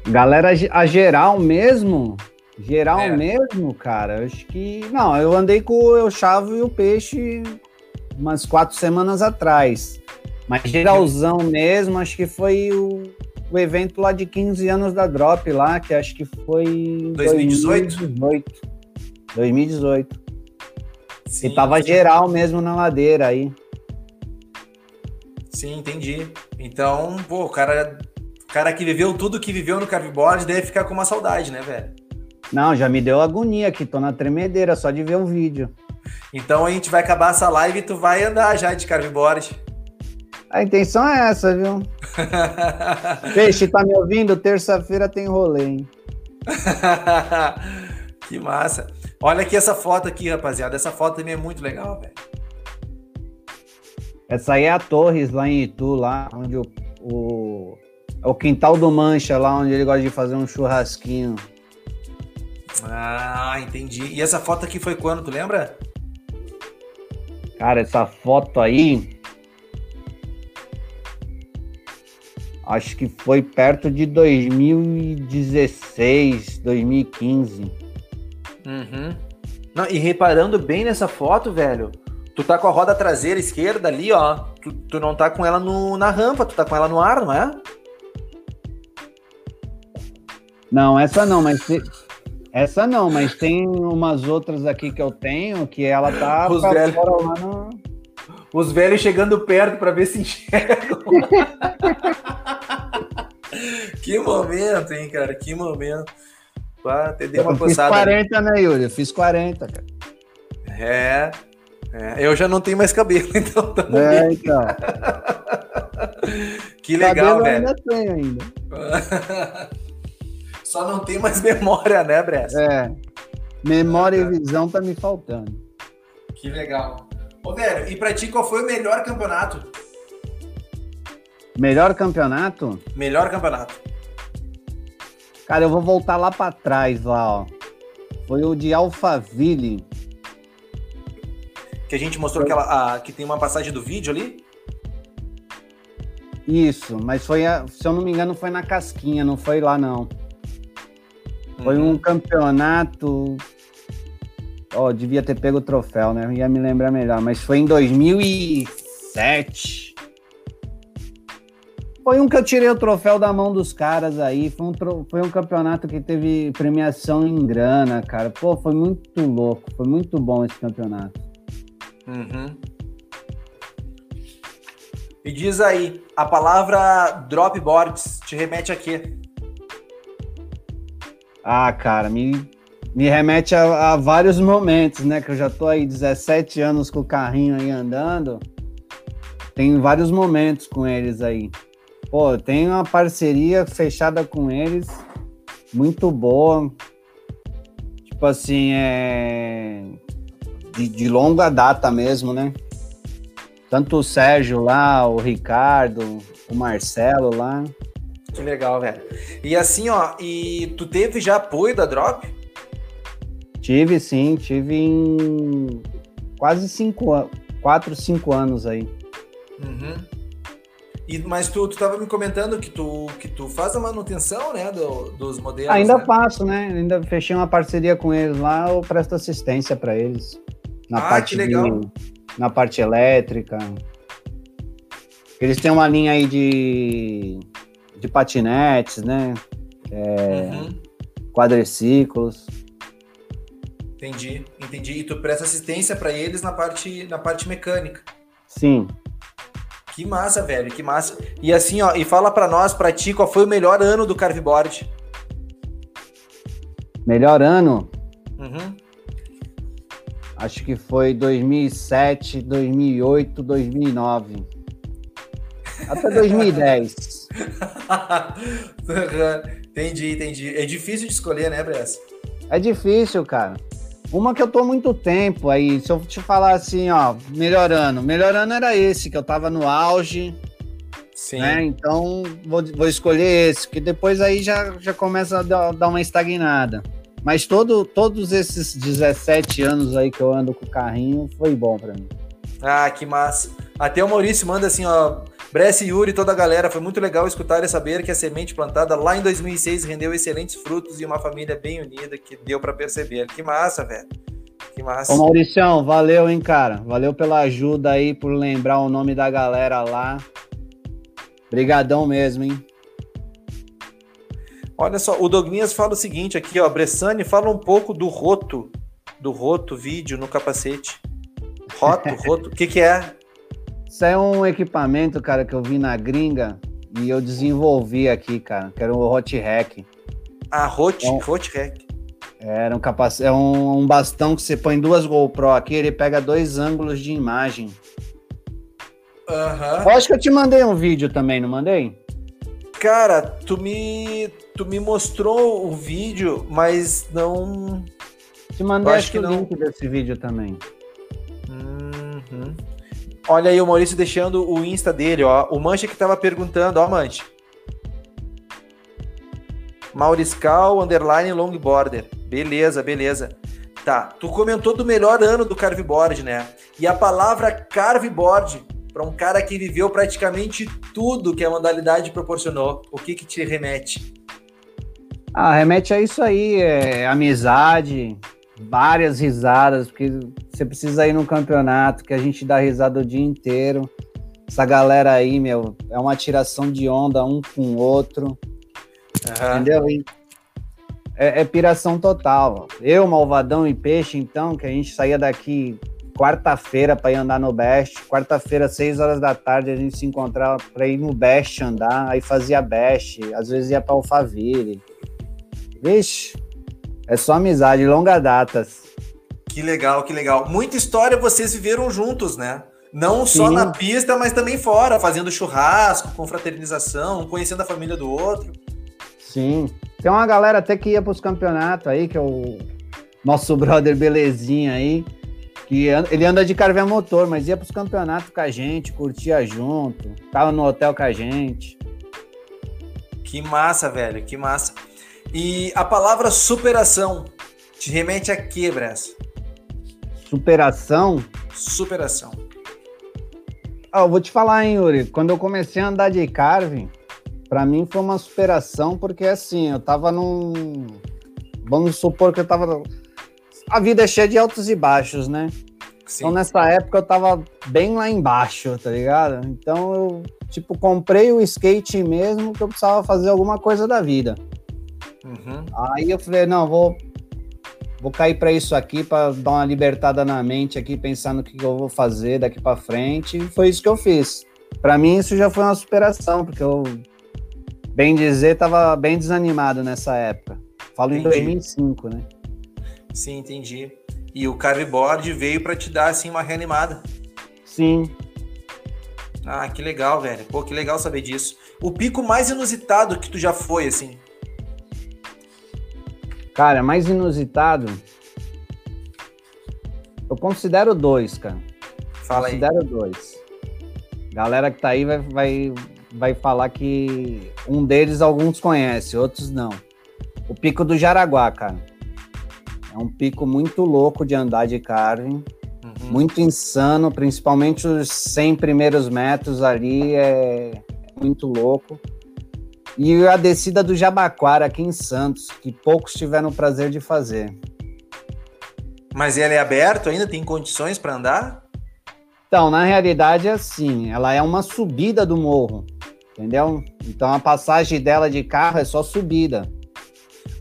Galera, a geral mesmo, geral é. mesmo, cara, acho que. Não, eu andei com o Chavo e o Peixe umas quatro semanas atrás. Mas geralzão mesmo, acho que foi o, o evento lá de 15 anos da Drop lá, que acho que foi 2018. 2018. 2018. Sim, e tava sim. geral mesmo na ladeira aí. Sim, entendi. Então, pô, o cara, cara que viveu tudo que viveu no carveboard deve ficar com uma saudade, né, velho? Não, já me deu agonia aqui, tô na tremedeira só de ver o vídeo. Então a gente vai acabar essa live e tu vai andar já de carveboard. A intenção é essa, viu? Peixe, tá me ouvindo? Terça-feira tem rolê, hein? que massa. Olha aqui essa foto aqui, rapaziada. Essa foto também é muito legal, velho. Essa aí é a Torres, lá em Itu, lá onde o, o, é o quintal do Mancha, lá onde ele gosta de fazer um churrasquinho. Ah, entendi. E essa foto aqui foi quando, tu lembra? Cara, essa foto aí. Acho que foi perto de 2016, 2015. Uhum. Não, e reparando bem nessa foto, velho, tu tá com a roda traseira esquerda ali, ó. Tu, tu não tá com ela no, na rampa, tu tá com ela no ar, não é? Não, essa não, mas te... essa não, mas tem umas outras aqui que eu tenho que ela tá Os velhos... lá no... Os velhos chegando perto para ver se enxergam. que momento, hein, cara? Que momento. Pá, até dei uma eu Fiz 40, né, Yuri? Eu fiz 40, cara. É, é, eu já não tenho mais cabelo, então. É, então. que legal, cabelo velho. ainda tem ainda. Só não tem mais memória, né, Bressa? É. Memória e visão tá me faltando. Que legal. Ô, velho, e pra ti, qual foi o melhor campeonato? Melhor campeonato? Melhor campeonato. Cara, eu vou voltar lá para trás, lá, ó. Foi o de Alphaville. Que a gente mostrou aquela, a, que tem uma passagem do vídeo ali? Isso, mas foi, a, se eu não me engano, foi na Casquinha, não foi lá, não. Foi uhum. um campeonato. Ó, oh, devia ter pego o troféu, né? Ia me lembrar melhor, mas foi em 2007. Foi um que eu tirei o troféu da mão dos caras aí. Foi um, foi um campeonato que teve premiação em grana, cara. Pô, foi muito louco. Foi muito bom esse campeonato. Uhum. E diz aí, a palavra dropboards te remete a quê? Ah, cara, me, me remete a, a, vários momentos, né? Que eu já tô aí 17 anos com o carrinho aí andando. Tem vários momentos com eles aí. Pô, tem uma parceria fechada com eles, muito boa. Tipo assim, é. De, de longa data mesmo, né? Tanto o Sérgio lá, o Ricardo, o Marcelo lá. Que legal, velho. E assim, ó, e tu teve já apoio da Drop? Tive sim, tive em quase cinco anos, quatro, cinco anos aí. Uhum. E, mas tu, tu tava me comentando que tu, que tu faz a manutenção, né, do, dos modelos. Ainda né? faço, né? Ainda fechei uma parceria com eles lá, eu presto assistência para eles. Na ah, parte que legal. De, na parte elétrica. Eles têm uma linha aí de, de patinetes, né? É, uhum. Quadriciclos. Entendi, entendi. E tu presta assistência para eles na parte, na parte mecânica. Sim, que massa, velho, que massa. E assim, ó, e fala para nós, para ti, qual foi o melhor ano do Carveboard? Melhor ano? Uhum. Acho que foi 2007, 2008, 2009. Até 2010. entendi, entendi. É difícil de escolher, né, Bressa? É difícil, cara. Uma que eu tô muito tempo aí, se eu te falar assim, ó, melhorando. Melhorando era esse, que eu tava no auge. Sim. Né? Então, vou, vou escolher esse, que depois aí já, já começa a dar, uma estagnada. Mas todo, todos esses 17 anos aí que eu ando com o carrinho foi bom para mim. Ah, que massa. Até o Maurício manda assim, ó. Bresse Yuri e toda a galera, foi muito legal escutar e saber que a semente plantada lá em 2006 rendeu excelentes frutos e uma família bem unida que deu para perceber. Que massa, velho. Que massa. Ô Mauricião, valeu, hein, cara. Valeu pela ajuda aí, por lembrar o nome da galera lá. Obrigadão mesmo, hein. Olha só, o Dogminhas fala o seguinte aqui, ó. Bressani fala um pouco do roto, do roto vídeo no capacete. Roto, roto, o que que é? Isso é um equipamento, cara, que eu vi na gringa e eu desenvolvi aqui, cara, que era o Hot Hack. Ah, Hot, é um, Hot Hack. Era um capacete, é um, um, bastão que você põe duas GoPro aqui, ele pega dois ângulos de imagem. Aham. Uhum. Eu acho que eu te mandei um vídeo também, não mandei? Cara, tu me, tu me mostrou o vídeo, mas não. Te mandei acho que o não... link desse vídeo também. Olha aí o Maurício deixando o Insta dele, ó. O Mancha que tava perguntando, ó, Mancha. Mauriscal, underline, longboarder. Beleza, beleza. Tá, tu comentou do melhor ano do carveboard, né? E a palavra carveboard, para um cara que viveu praticamente tudo que a modalidade proporcionou, o que que te remete? Ah, remete a isso aí, é amizade, várias risadas, porque você precisa ir no campeonato, que a gente dá risada o dia inteiro. Essa galera aí, meu, é uma tiração de onda um com o outro. Uhum. Entendeu? E é, é piração total. Eu, Malvadão e Peixe, então, que a gente saía daqui quarta-feira para ir andar no Best. Quarta-feira, seis horas da tarde, a gente se encontrava para ir no Best andar. Aí fazia Best, às vezes ia para Alphaville. Vixe, é só amizade, longa datas. Que legal, que legal. Muita história vocês viveram juntos, né? Não Sim. só na pista, mas também fora, fazendo churrasco, confraternização, conhecendo a família do outro. Sim. Tem uma galera até que ia para os campeonatos aí, que é o nosso brother Belezinha aí, que ele anda de carvão motor, mas ia para os campeonatos com a gente, curtia junto, tava no hotel com a gente. Que massa, velho, que massa. E a palavra superação te remete a que, Bressa? Superação? Superação. Ah, eu vou te falar, hein, Yuri. Quando eu comecei a andar de carving, para mim foi uma superação, porque assim, eu tava num. Vamos supor que eu tava. A vida é cheia de altos e baixos, né? Sim. Então nessa época eu tava bem lá embaixo, tá ligado? Então eu, tipo, comprei o skate mesmo que eu precisava fazer alguma coisa da vida. Uhum. Aí eu falei, não, vou, vou cair para isso aqui, para dar uma libertada na mente aqui, pensar no que eu vou fazer daqui para frente. E foi isso que eu fiz. Para mim, isso já foi uma superação, porque eu, bem dizer, estava bem desanimado nessa época. Falo entendi. em 2005, né? Sim, entendi. E o carveboard veio para te dar assim uma reanimada. Sim. Ah, que legal, velho. Pô, que legal saber disso. O pico mais inusitado que tu já foi, assim? Cara, mais inusitado. Eu considero dois, cara. Fala considero aí. dois. Galera que tá aí vai, vai, vai falar que um deles alguns conhecem, outros não. O Pico do Jaraguá, cara. É um pico muito louco de andar de carne. Uhum. Muito insano, principalmente os 100 primeiros metros ali é muito louco. E a descida do Jabaquara aqui em Santos, que poucos tiveram o prazer de fazer. Mas ele é aberto ainda? Tem condições para andar? Então, na realidade é assim, ela é uma subida do morro, entendeu? Então a passagem dela de carro é só subida.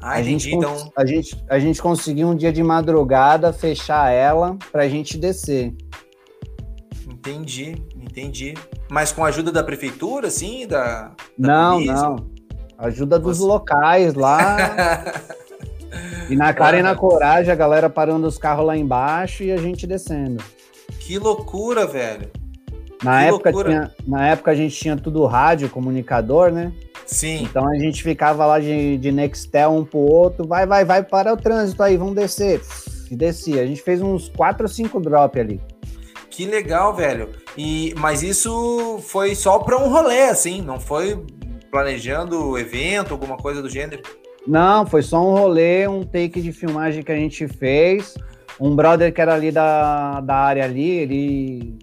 Ah, a entendi, gente, então... a gente, a gente conseguiu um dia de madrugada fechar ela para a gente descer. Entendi, entendi. Mas com a ajuda da prefeitura, assim? Da, da não, polícia? não. Ajuda dos locais lá. e na cara e na coragem, a galera parando os carros lá embaixo e a gente descendo. Que loucura, velho. Na época, tinha, na época a gente tinha tudo rádio, comunicador, né? Sim. Então a gente ficava lá de, de Nextel um pro outro, vai, vai, vai para o trânsito aí, vamos descer. E descia. A gente fez uns 4 ou 5 drop ali. Que legal, velho. E, mas isso foi só para um rolê, assim, não foi planejando evento, alguma coisa do gênero? Não, foi só um rolê, um take de filmagem que a gente fez. Um brother que era ali da, da área ali, ele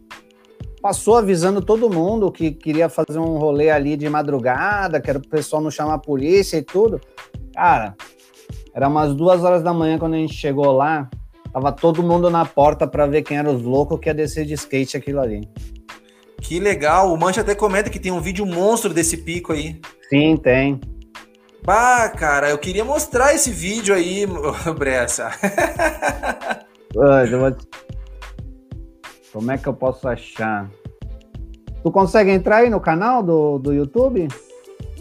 passou avisando todo mundo que queria fazer um rolê ali de madrugada, que era o pessoal não chamar a polícia e tudo. Cara, era umas duas horas da manhã quando a gente chegou lá, tava todo mundo na porta para ver quem eram os loucos que ia descer de skate aquilo ali. Que legal, o Mancha até comenta que tem um vídeo monstro desse pico aí. Sim, tem. Bah, cara, eu queria mostrar esse vídeo aí, Bressa. Como é que eu posso achar? Tu consegue entrar aí no canal do, do YouTube?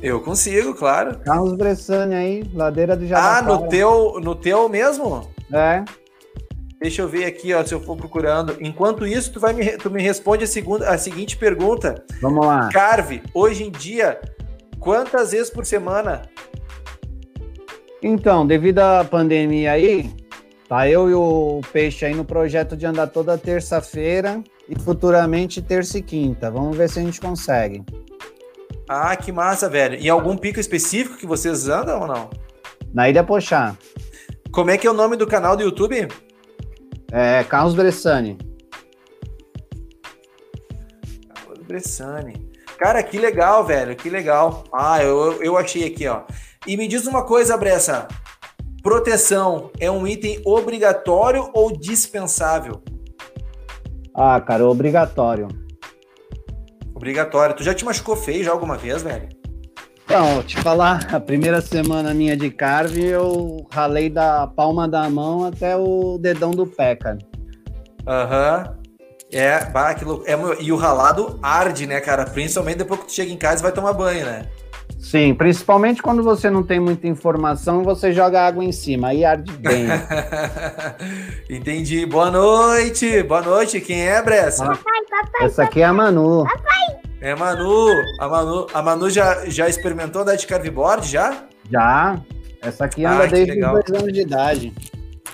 Eu consigo, claro. Carlos Bressani aí, ladeira do Jabaquara. Ah, no teu, no teu mesmo? É. Deixa eu ver aqui, ó, se eu for procurando. Enquanto isso, tu, vai me, tu me responde a, segunda, a seguinte pergunta. Vamos lá. Carve, hoje em dia, quantas vezes por semana? Então, devido à pandemia aí, Tá eu e o Peixe aí no projeto de andar toda terça-feira e futuramente terça e quinta. Vamos ver se a gente consegue. Ah, que massa, velho. E algum pico específico que vocês andam ou não? Na Ilha Pochá. Como é que é o nome do canal do YouTube? É Carlos Bressani. Carlos Bressani. Cara, que legal, velho. Que legal. Ah, eu, eu achei aqui, ó. E me diz uma coisa, Bressa. Proteção é um item obrigatório ou dispensável? Ah, cara, obrigatório. Obrigatório. Tu já te machucou feio já alguma vez, velho? Não, te falar, a primeira semana minha de carve, eu ralei da palma da mão até o dedão do pé, cara. Aham. Uhum. É, bah, que louco. É, e o ralado arde, né, cara? Principalmente depois que tu chega em casa e vai tomar banho, né? Sim, principalmente quando você não tem muita informação, você joga água em cima, aí arde bem. Entendi. Boa noite, boa noite. Quem é, Bressa? Papai, papai. Essa aqui é a Manu. Papai. É Manu. A Manu, a Manu já, já experimentou andar de carveboard já? Já. Essa aqui anda ah, desde os dois anos de idade.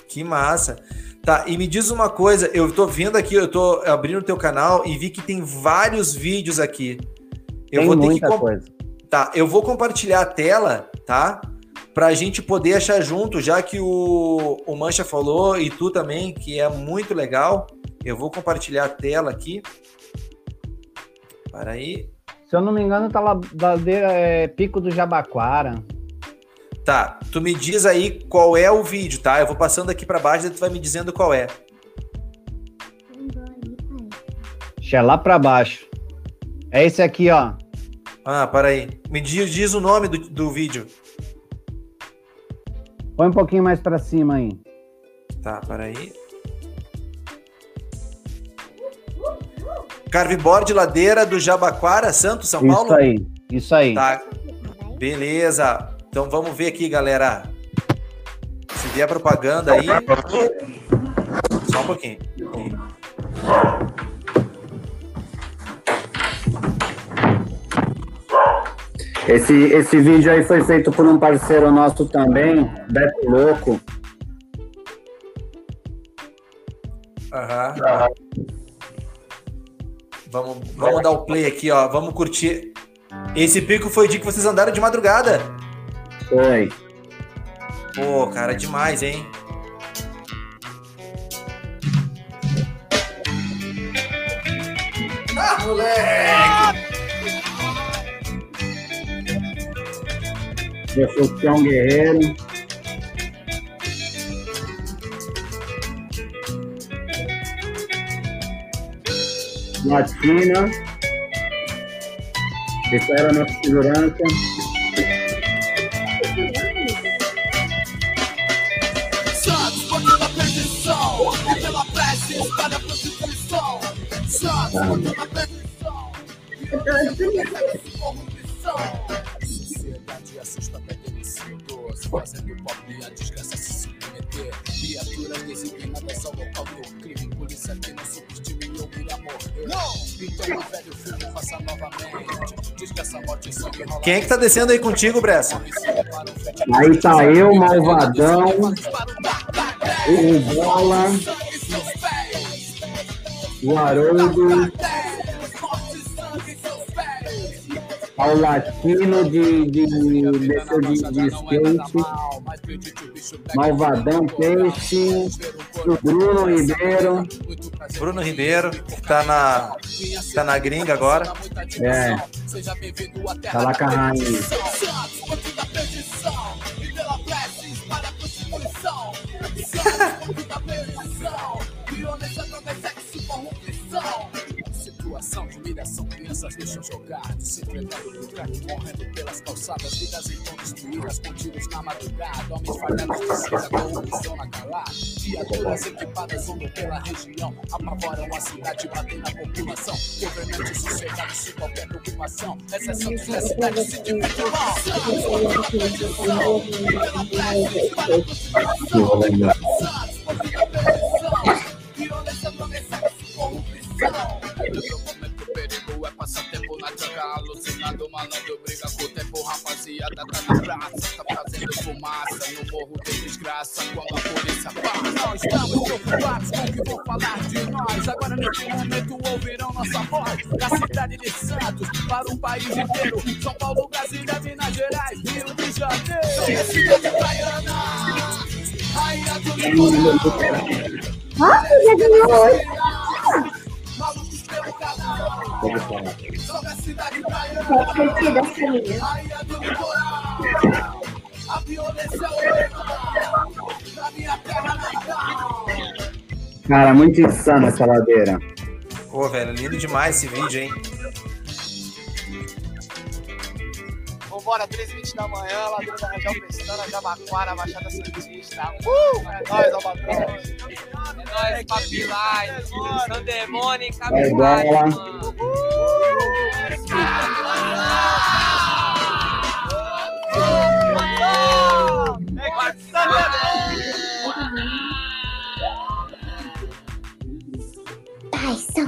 Que massa. Tá, e me diz uma coisa, eu tô vendo aqui, eu tô abrindo o teu canal e vi que tem vários vídeos aqui. Eu tem vou ter muita que coisa Tá, eu vou compartilhar a tela, tá? Pra gente poder achar junto, já que o, o Mancha falou e tu também, que é muito legal. Eu vou compartilhar a tela aqui. Para aí. Se eu não me engano, tá lá, ladeira é, Pico do Jabaquara. Tá, tu me diz aí qual é o vídeo, tá? Eu vou passando aqui para baixo e tu vai me dizendo qual é. Deixa lá para baixo. É esse aqui, ó. Ah, para aí. Me diz, diz o nome do, do vídeo. Põe um pouquinho mais para cima aí. Tá, para aí. Carveboard Ladeira do Jabaquara, Santo, São Paulo? Isso aí, isso aí. Tá. Beleza. Então vamos ver aqui, galera. Se vier propaganda aí. Só um pouquinho. Esse, esse vídeo aí foi feito por um parceiro nosso também, Beto Louco. Aham. Uhum. Vamos, vamos dar o play aqui, ó. Vamos curtir. Esse pico foi o dia que vocês andaram de madrugada. Foi. Pô, cara, demais, hein? Ah, moleque! Defunção Guerreiro. Latina. Essa era a nossa segurança. Ah. vizinho doce, fazendo pobre a desgraça se submeter. Criaturas designadas ao local do Quem é que tá descendo aí contigo, Bressa? Aí tá eu, Malvadão, o Bola, o Haroldo, ao Latino de, de, desceu de, de skate, Malvadão Peixe, o Bruno Ribeiro, Bruno Ribeiro, que tá na, tá na gringa agora. é, tá lá com a rainha. Situação de humilhação, crianças deixam jogar, disciplinado do crack, correndo pelas calçadas, vidas então destruídas, com tiros na madrugada, homens falhados cinza, corrupção na calada, viaturas equipadas andam pela região, apavoram a cidade, batem na população, governantes sossegados sem qualquer preocupação, exceção da cidade se divide em perigo é passar tempo na droga, alucinado, malandro, briga rapaziada, tá na praça, tá fazendo fumaça, no morro tem desgraça, quando a polícia estamos preocupados com o que vão falar de nós, agora nesse momento ouvirão nossa voz, da cidade de Santos, para o país inteiro, São Paulo, Brasília, Minas Gerais, Rio de Janeiro, cidade baiana, rainha do Nossa, já ganhou. Malucos pelo canal, joga a cidade baiana. Rainha do litoral, a violência é Cara, muito insano essa ladeira. Pô, velho, lindo demais esse vídeo, hein? Vambora, 3h20 da manhã, ladeira da Rangel Pestana, Jabaquara, Baixada Santista. Uh! É nóis, Albatroz. É nóis, Papiline, Sandemone, Vai bola. Capilline, mano. Ai,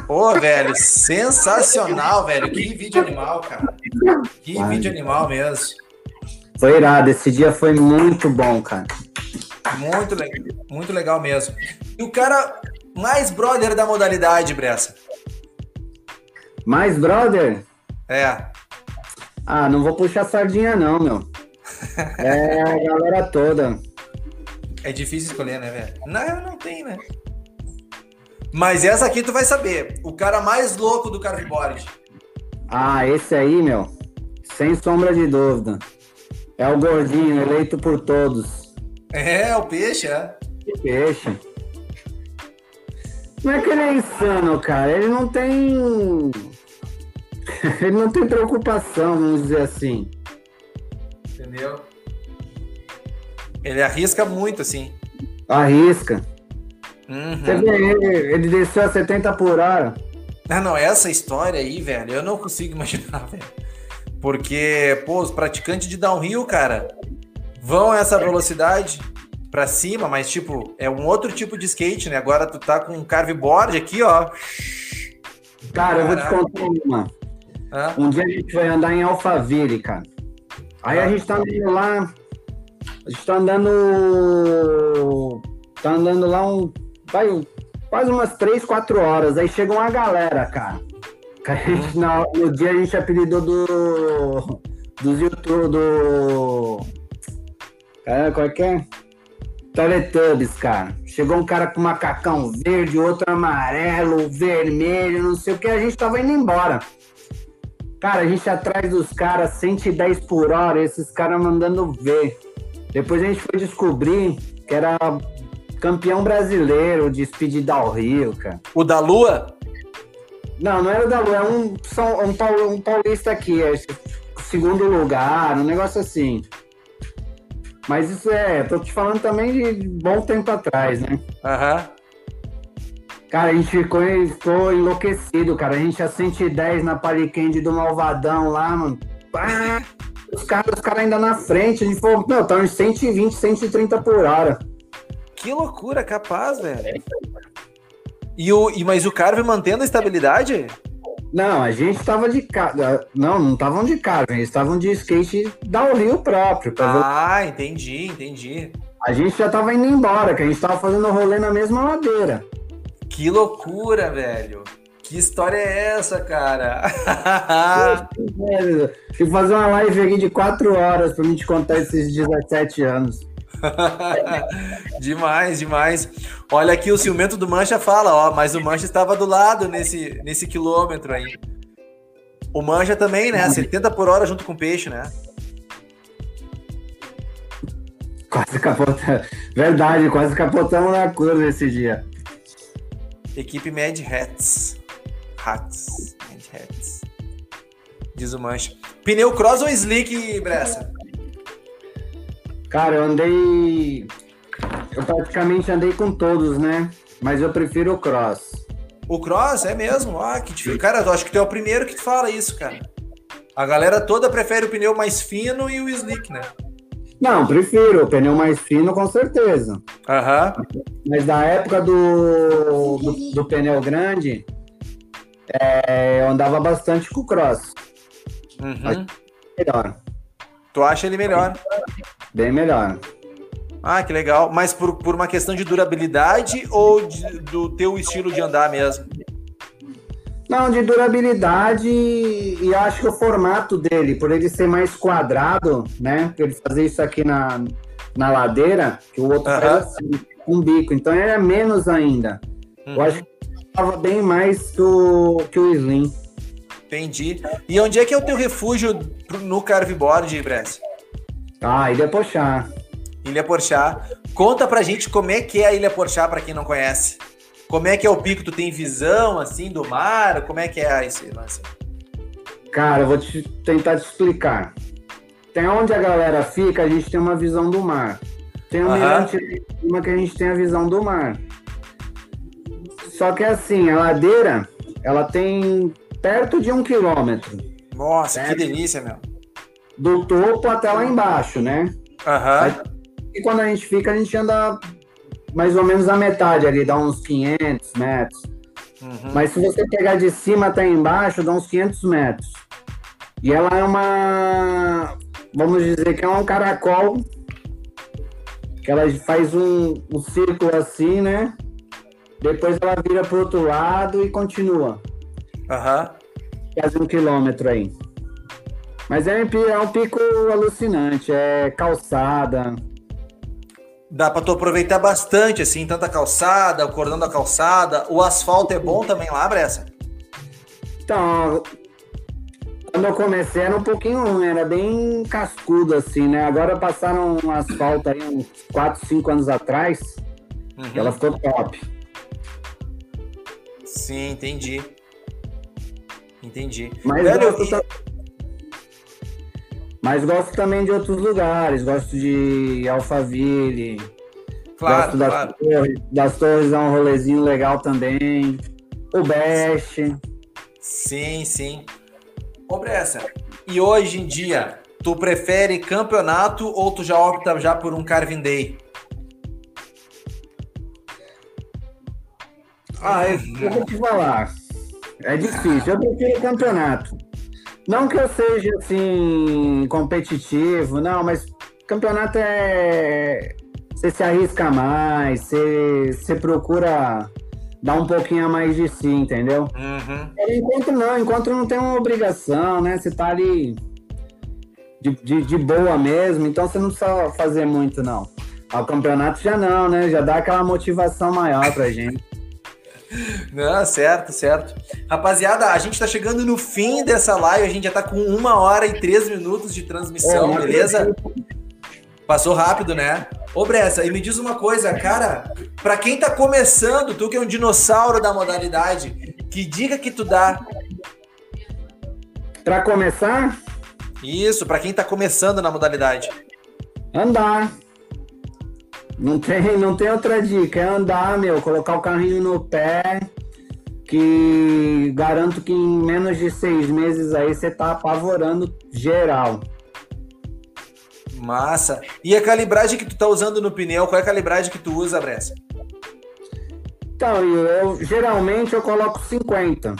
Pô, velho, sensacional, velho. Que vídeo animal, cara. Que vídeo animal mesmo. Foi irado, esse dia foi muito bom, cara. Muito legal, muito legal mesmo. E o cara mais brother da modalidade, Bressa. Mais, brother? É. Ah, não vou puxar sardinha não, meu. É a galera toda. É difícil escolher, né, velho? Não, não tem, né? Mas essa aqui tu vai saber. O cara mais louco do carveboard. Ah, esse aí, meu, sem sombra de dúvida. É o gordinho, eleito por todos. É, o peixe, é. Que peixe. Não é que ele é insano, cara. Ele não tem. ele não tem preocupação, vamos dizer assim. Entendeu? Ele arrisca muito, assim. Arrisca. Uhum. Você vê ele, ele desceu a 70 por hora. Ah, não, essa história aí, velho, eu não consigo imaginar, velho. Porque, pô, os praticantes de downhill, cara, vão a essa velocidade pra cima, mas, tipo, é um outro tipo de skate, né? Agora tu tá com um carveboard aqui, ó. Cara, eu vou te Caraca. contar uma. Hã? Um dia a gente vai andar em Alphaville, cara. Aí a gente tá andando lá. A gente tá andando. Tá andando lá um. Vai, quase umas 3, 4 horas. Aí chega uma galera, cara. A gente, na- no dia a gente apelidou do. Dos YouTube. Do. Cara, qual é que é? Teletubbies, cara. Chegou um cara com macacão verde, outro amarelo, vermelho, não sei o que. A gente tava indo embora. Cara, a gente atrás dos caras, 110 por hora, esses caras mandando ver. Depois a gente foi descobrir que era campeão brasileiro de speed downhill, cara. O da Lua? Não, não era o da Lua, é um, São- um, um paulista aqui, é segundo lugar, um negócio assim. Mas isso é, tô te falando também de bom tempo atrás, né? Aham. Cara, a gente ficou, ficou enlouquecido, cara. A gente tinha 110 na Paliquende do Malvadão lá, mano. Pá! os caras os cara ainda na frente. A gente falou, meu, tá uns 120, 130 por hora. Que loucura, capaz, velho. E o, e, mas o Carve mantendo a estabilidade? Não, a gente tava de carro. Não, não estavam de carro, eles estavam de skate downhill próprio. pra ver- Ah, entendi, entendi. A gente já tava indo embora, que a gente tava fazendo rolê na mesma ladeira. Que loucura, velho. Que história é essa, cara? É, Tem que fazer uma live aqui de 4 horas pra gente contar esses 17 anos. demais, demais. Olha aqui, o ciumento do Mancha fala, ó, mas o Mancha estava do lado nesse, nesse quilômetro aí. O Mancha também, né? 70 por hora junto com o peixe, né? Quase capotamos. Verdade, quase capotamos na curva esse dia. Equipe Mad Hats. Hats. Mad Hats. Diz o Mancha. Pneu cross ou slick, Bressa? Cara, eu andei. Eu praticamente andei com todos, né? Mas eu prefiro o cross. O cross é mesmo? Ah, que difícil. Cara, eu acho que tu é o primeiro que fala isso, cara. A galera toda prefere o pneu mais fino e o slick, né? Não, prefiro o pneu mais fino, com certeza. Aham. Mas da época do, do, do pneu grande, é, eu andava bastante com o cross. Uhum. Melhor, Tu acha ele melhor? Bem melhor. Ah, que legal. Mas por, por uma questão de durabilidade ou de- do teu estilo de andar mesmo? Não, de durabilidade e acho que o formato dele, por ele ser mais quadrado, né? Por ele fazer isso aqui na, na ladeira, que o outro Aham. faz assim, com um bico. Então ele é menos ainda. Uhum. Eu acho que estava bem mais que o, que o Slim. Entendi. E onde é que é o teu refúgio no carveboard, Bress? Ah, é puxar. Ilha Porchá. Conta pra gente como é que é a Ilha Porchá, pra quem não conhece. Como é que é o pico? Tu tem visão, assim, do mar? Como é que é esse lance? Cara, eu vou te, tentar te explicar. Tem onde a galera fica, a gente tem uma visão do mar. Tem um mirante uma que a gente tem a visão do mar. Só que assim, a ladeira, ela tem perto de um quilômetro. Nossa, que Certo. delícia, meu. Do topo até lá embaixo, né? Aham. E quando a gente fica, a gente anda mais ou menos a metade ali, dá uns 500 metros. Uhum. Mas se você pegar de cima até embaixo, dá uns 500 metros. E ela é uma. Vamos dizer que é um caracol. Que ela faz um, um círculo assim, né? Depois ela vira pro outro lado e continua. Aham. Quase um quilômetro aí. Mas é, um é um pico alucinante. É calçada. Dá pra tu aproveitar bastante, assim, tanta calçada, o cordão da calçada. O asfalto é bom também lá, Bressa? Então, quando eu comecei era um pouquinho ruim, era bem cascudo assim, né? Agora passaram um asfalto aí uns 4, 5 anos atrás, Uhum. ela ficou top. Sim, entendi. Entendi. Mas, Velho, gosto e- ta- Mas gosto também de outros lugares, gosto de Alphaville, claro, gosto das, claro. torres, das torres é um rolezinho legal também. O Best. Sim, sim. Ô, Bressa, e hoje em dia, tu prefere campeonato ou tu já opta já por um Carvin Day? Ah, eu, eu vou te falar. É difícil. Eu prefiro campeonato. Não que eu seja assim competitivo, não, mas campeonato é você se arrisca mais, você, você procura dar um pouquinho a mais de si, entendeu? Uhum. Encontro não, encontro não tem uma obrigação, né? Você tá ali de, de, de boa mesmo, então você não precisa fazer muito, não. Ao campeonato já não, né? Já dá aquela motivação maior pra gente. Não, certo, certo. Rapaziada, a gente tá chegando no fim dessa live, a gente já tá com uma hora e três minutos de transmissão, É, beleza? Passou rápido, né? Ô, Bressa, e me diz uma coisa, cara, pra quem tá começando, tu que é um dinossauro da modalidade, que dica que tu dá? Pra começar, Isso, pra quem tá começando na modalidade. andar. Não tem, não tem outra dica, é andar, meu, colocar o carrinho no pé, que garanto que em menos de seis meses aí você tá apavorando geral. Massa. E a calibragem que tu tá usando no pneu, qual é a calibragem que tu usa, Bressa? Então, eu, eu- geralmente eu coloco 50.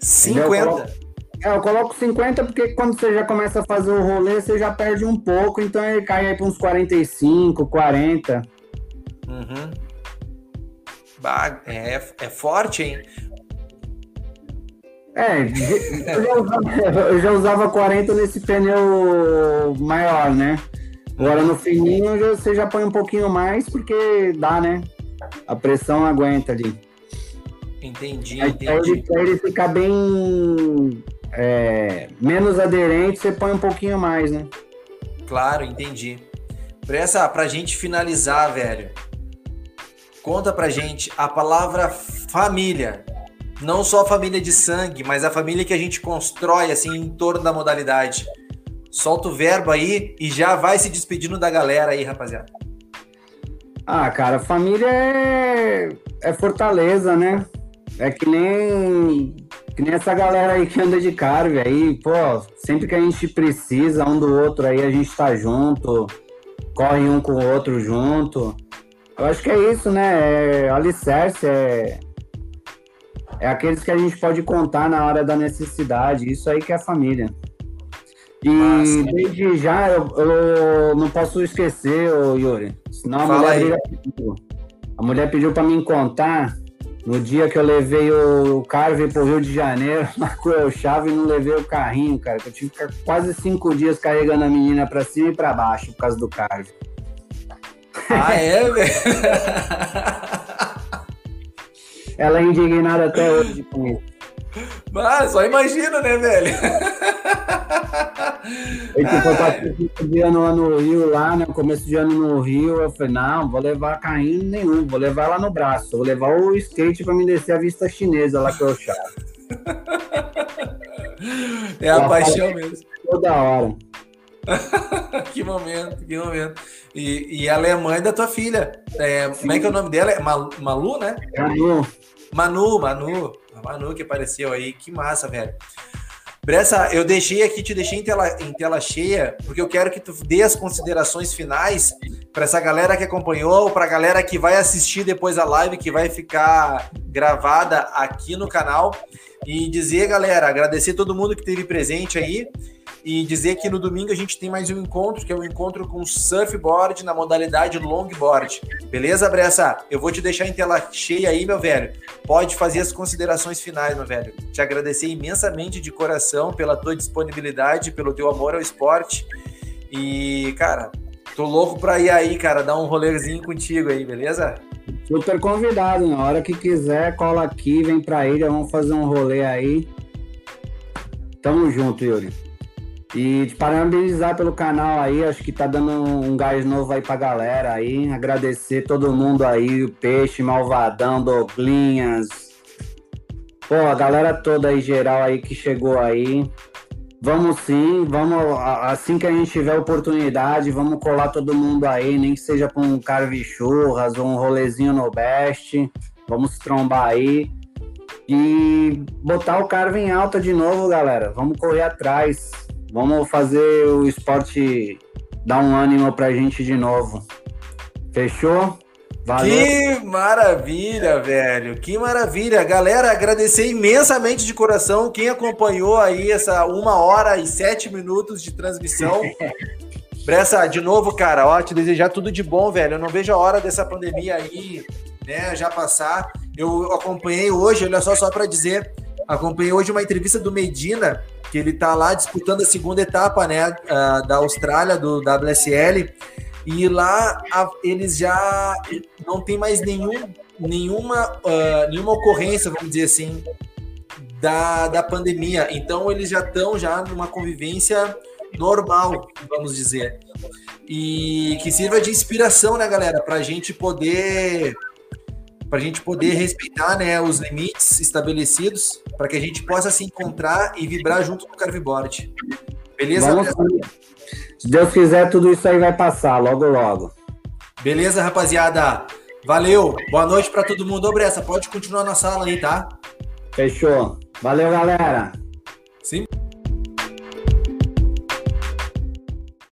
50? É, eu coloco 50 porque quando você já começa a fazer o rolê, você já perde um pouco, então ele cai aí para uns 45, 40. Uhum. Bah, é, é forte, hein? É, eu já, usava, eu já usava 40 nesse pneu maior, né? Agora no fininho você já põe um pouquinho mais porque dá, né? A pressão aguenta ali. Entendi, Aí, pra ele, pra ele ficar bem é, menos aderente, você põe um pouquinho mais, né? Claro, entendi. Bressa, pra gente finalizar, velho. Conta pra gente a palavra família. Não só a família de sangue, mas a família que a gente constrói assim em torno da modalidade. Solta o verbo aí e já vai se despedindo da galera aí, rapaziada. Ah, cara, família é, é fortaleza, né? É que nem, que nem essa galera aí que anda de carve aí, pô, sempre que a gente precisa um do outro aí, a gente tá junto, corre um com o outro junto. Eu acho que é isso, né? É alicerce, é, é aqueles que a gente pode contar na hora da necessidade, isso aí que é a família. E Massa. desde já eu, eu não posso esquecer, ô Yuri, senão a mulher aí. comigo. A mulher pediu pra mim contar no dia que eu levei o Carve pro Rio de Janeiro, na Chave, e não levei o carrinho, cara. Eu tive que ficar quase cinco dias carregando a menina pra cima e pra baixo por causa do Carve. Ah, é, velho? Ela é indignada até hoje com isso. Ah, só imagina, né, velho? Eu tipo, eu cinco dias no, Rio lá, né? Começo de ano no Rio, eu falei, não, vou levar carrinho nenhum, vou levar lá no braço, vou levar o skate pra me descer a vista chinesa lá que eu chave. É a paixão mesmo. Toda hora. que momento, que momento. E, e ela é mãe da tua filha. É, como é que é o nome dela? É Malu, Malu, né? Manu, Manu, Manu. Manu que apareceu aí. Que massa, velho. Bressa, eu deixei aqui, te deixei em tela, em tela cheia, porque eu quero que tu dê as considerações finais para essa galera que acompanhou, para a galera que vai assistir depois a live, que vai ficar gravada aqui no canal. E dizer, galera, agradecer todo mundo que esteve presente aí. E dizer que no domingo a gente tem mais um encontro, que é um encontro com surfboard na modalidade longboard. Beleza, Bressa? Eu vou te deixar em tela cheia aí, meu velho. Pode fazer as considerações finais, meu velho. Te agradecer imensamente de coração pela tua disponibilidade, pelo teu amor ao esporte. E, cara, tô louco pra ir aí, cara, dar um rolezinho contigo aí, beleza? super convidado. Na hora que quiser, cola aqui, vem pra ilha, vamos fazer um rolê aí. Tamo junto, Yuri. E te parabenizar pelo canal aí, acho que tá dando um gás novo aí pra galera aí. Agradecer todo mundo aí, o Peixe, Malvadão, Doblinhas. Pô, a galera toda aí, geral aí que chegou aí. Vamos sim, vamos, assim que a gente tiver oportunidade, vamos colar todo mundo aí, nem que seja com um carve churras ou um rolezinho no Best. Vamos trombar aí. E botar o carve em alta de novo, galera. Vamos correr atrás. Vamos fazer o esporte dar um ânimo pra gente de novo. Fechou? Valeu. Que maravilha, velho. Que maravilha. Galera, agradecer imensamente de coração quem acompanhou aí essa uma hora e sete minutos de transmissão. Bressa, de novo, cara, ó, te desejar tudo de bom, velho. Eu não vejo a hora dessa pandemia aí, né, já passar. Eu acompanhei hoje, olha só, só para dizer, acompanhei hoje uma entrevista do Medina, que ele tá lá disputando a segunda etapa, né, da Austrália, do WSL. E lá eles já não tem mais nenhum, nenhuma, ah, nenhuma ocorrência, vamos dizer assim, da, da pandemia. Então eles já estão já numa convivência normal, vamos dizer. E que sirva de inspiração, né, galera, para a gente poder para a gente poder respeitar né, os limites estabelecidos para que a gente possa se encontrar e vibrar junto com o carveboard. Beleza? Se Deus quiser, tudo isso aí vai passar logo, logo. Beleza, rapaziada? Valeu. Boa noite para todo mundo. Ô, Bressa, pode continuar na sala aí, tá? Fechou. Valeu, galera. Sim.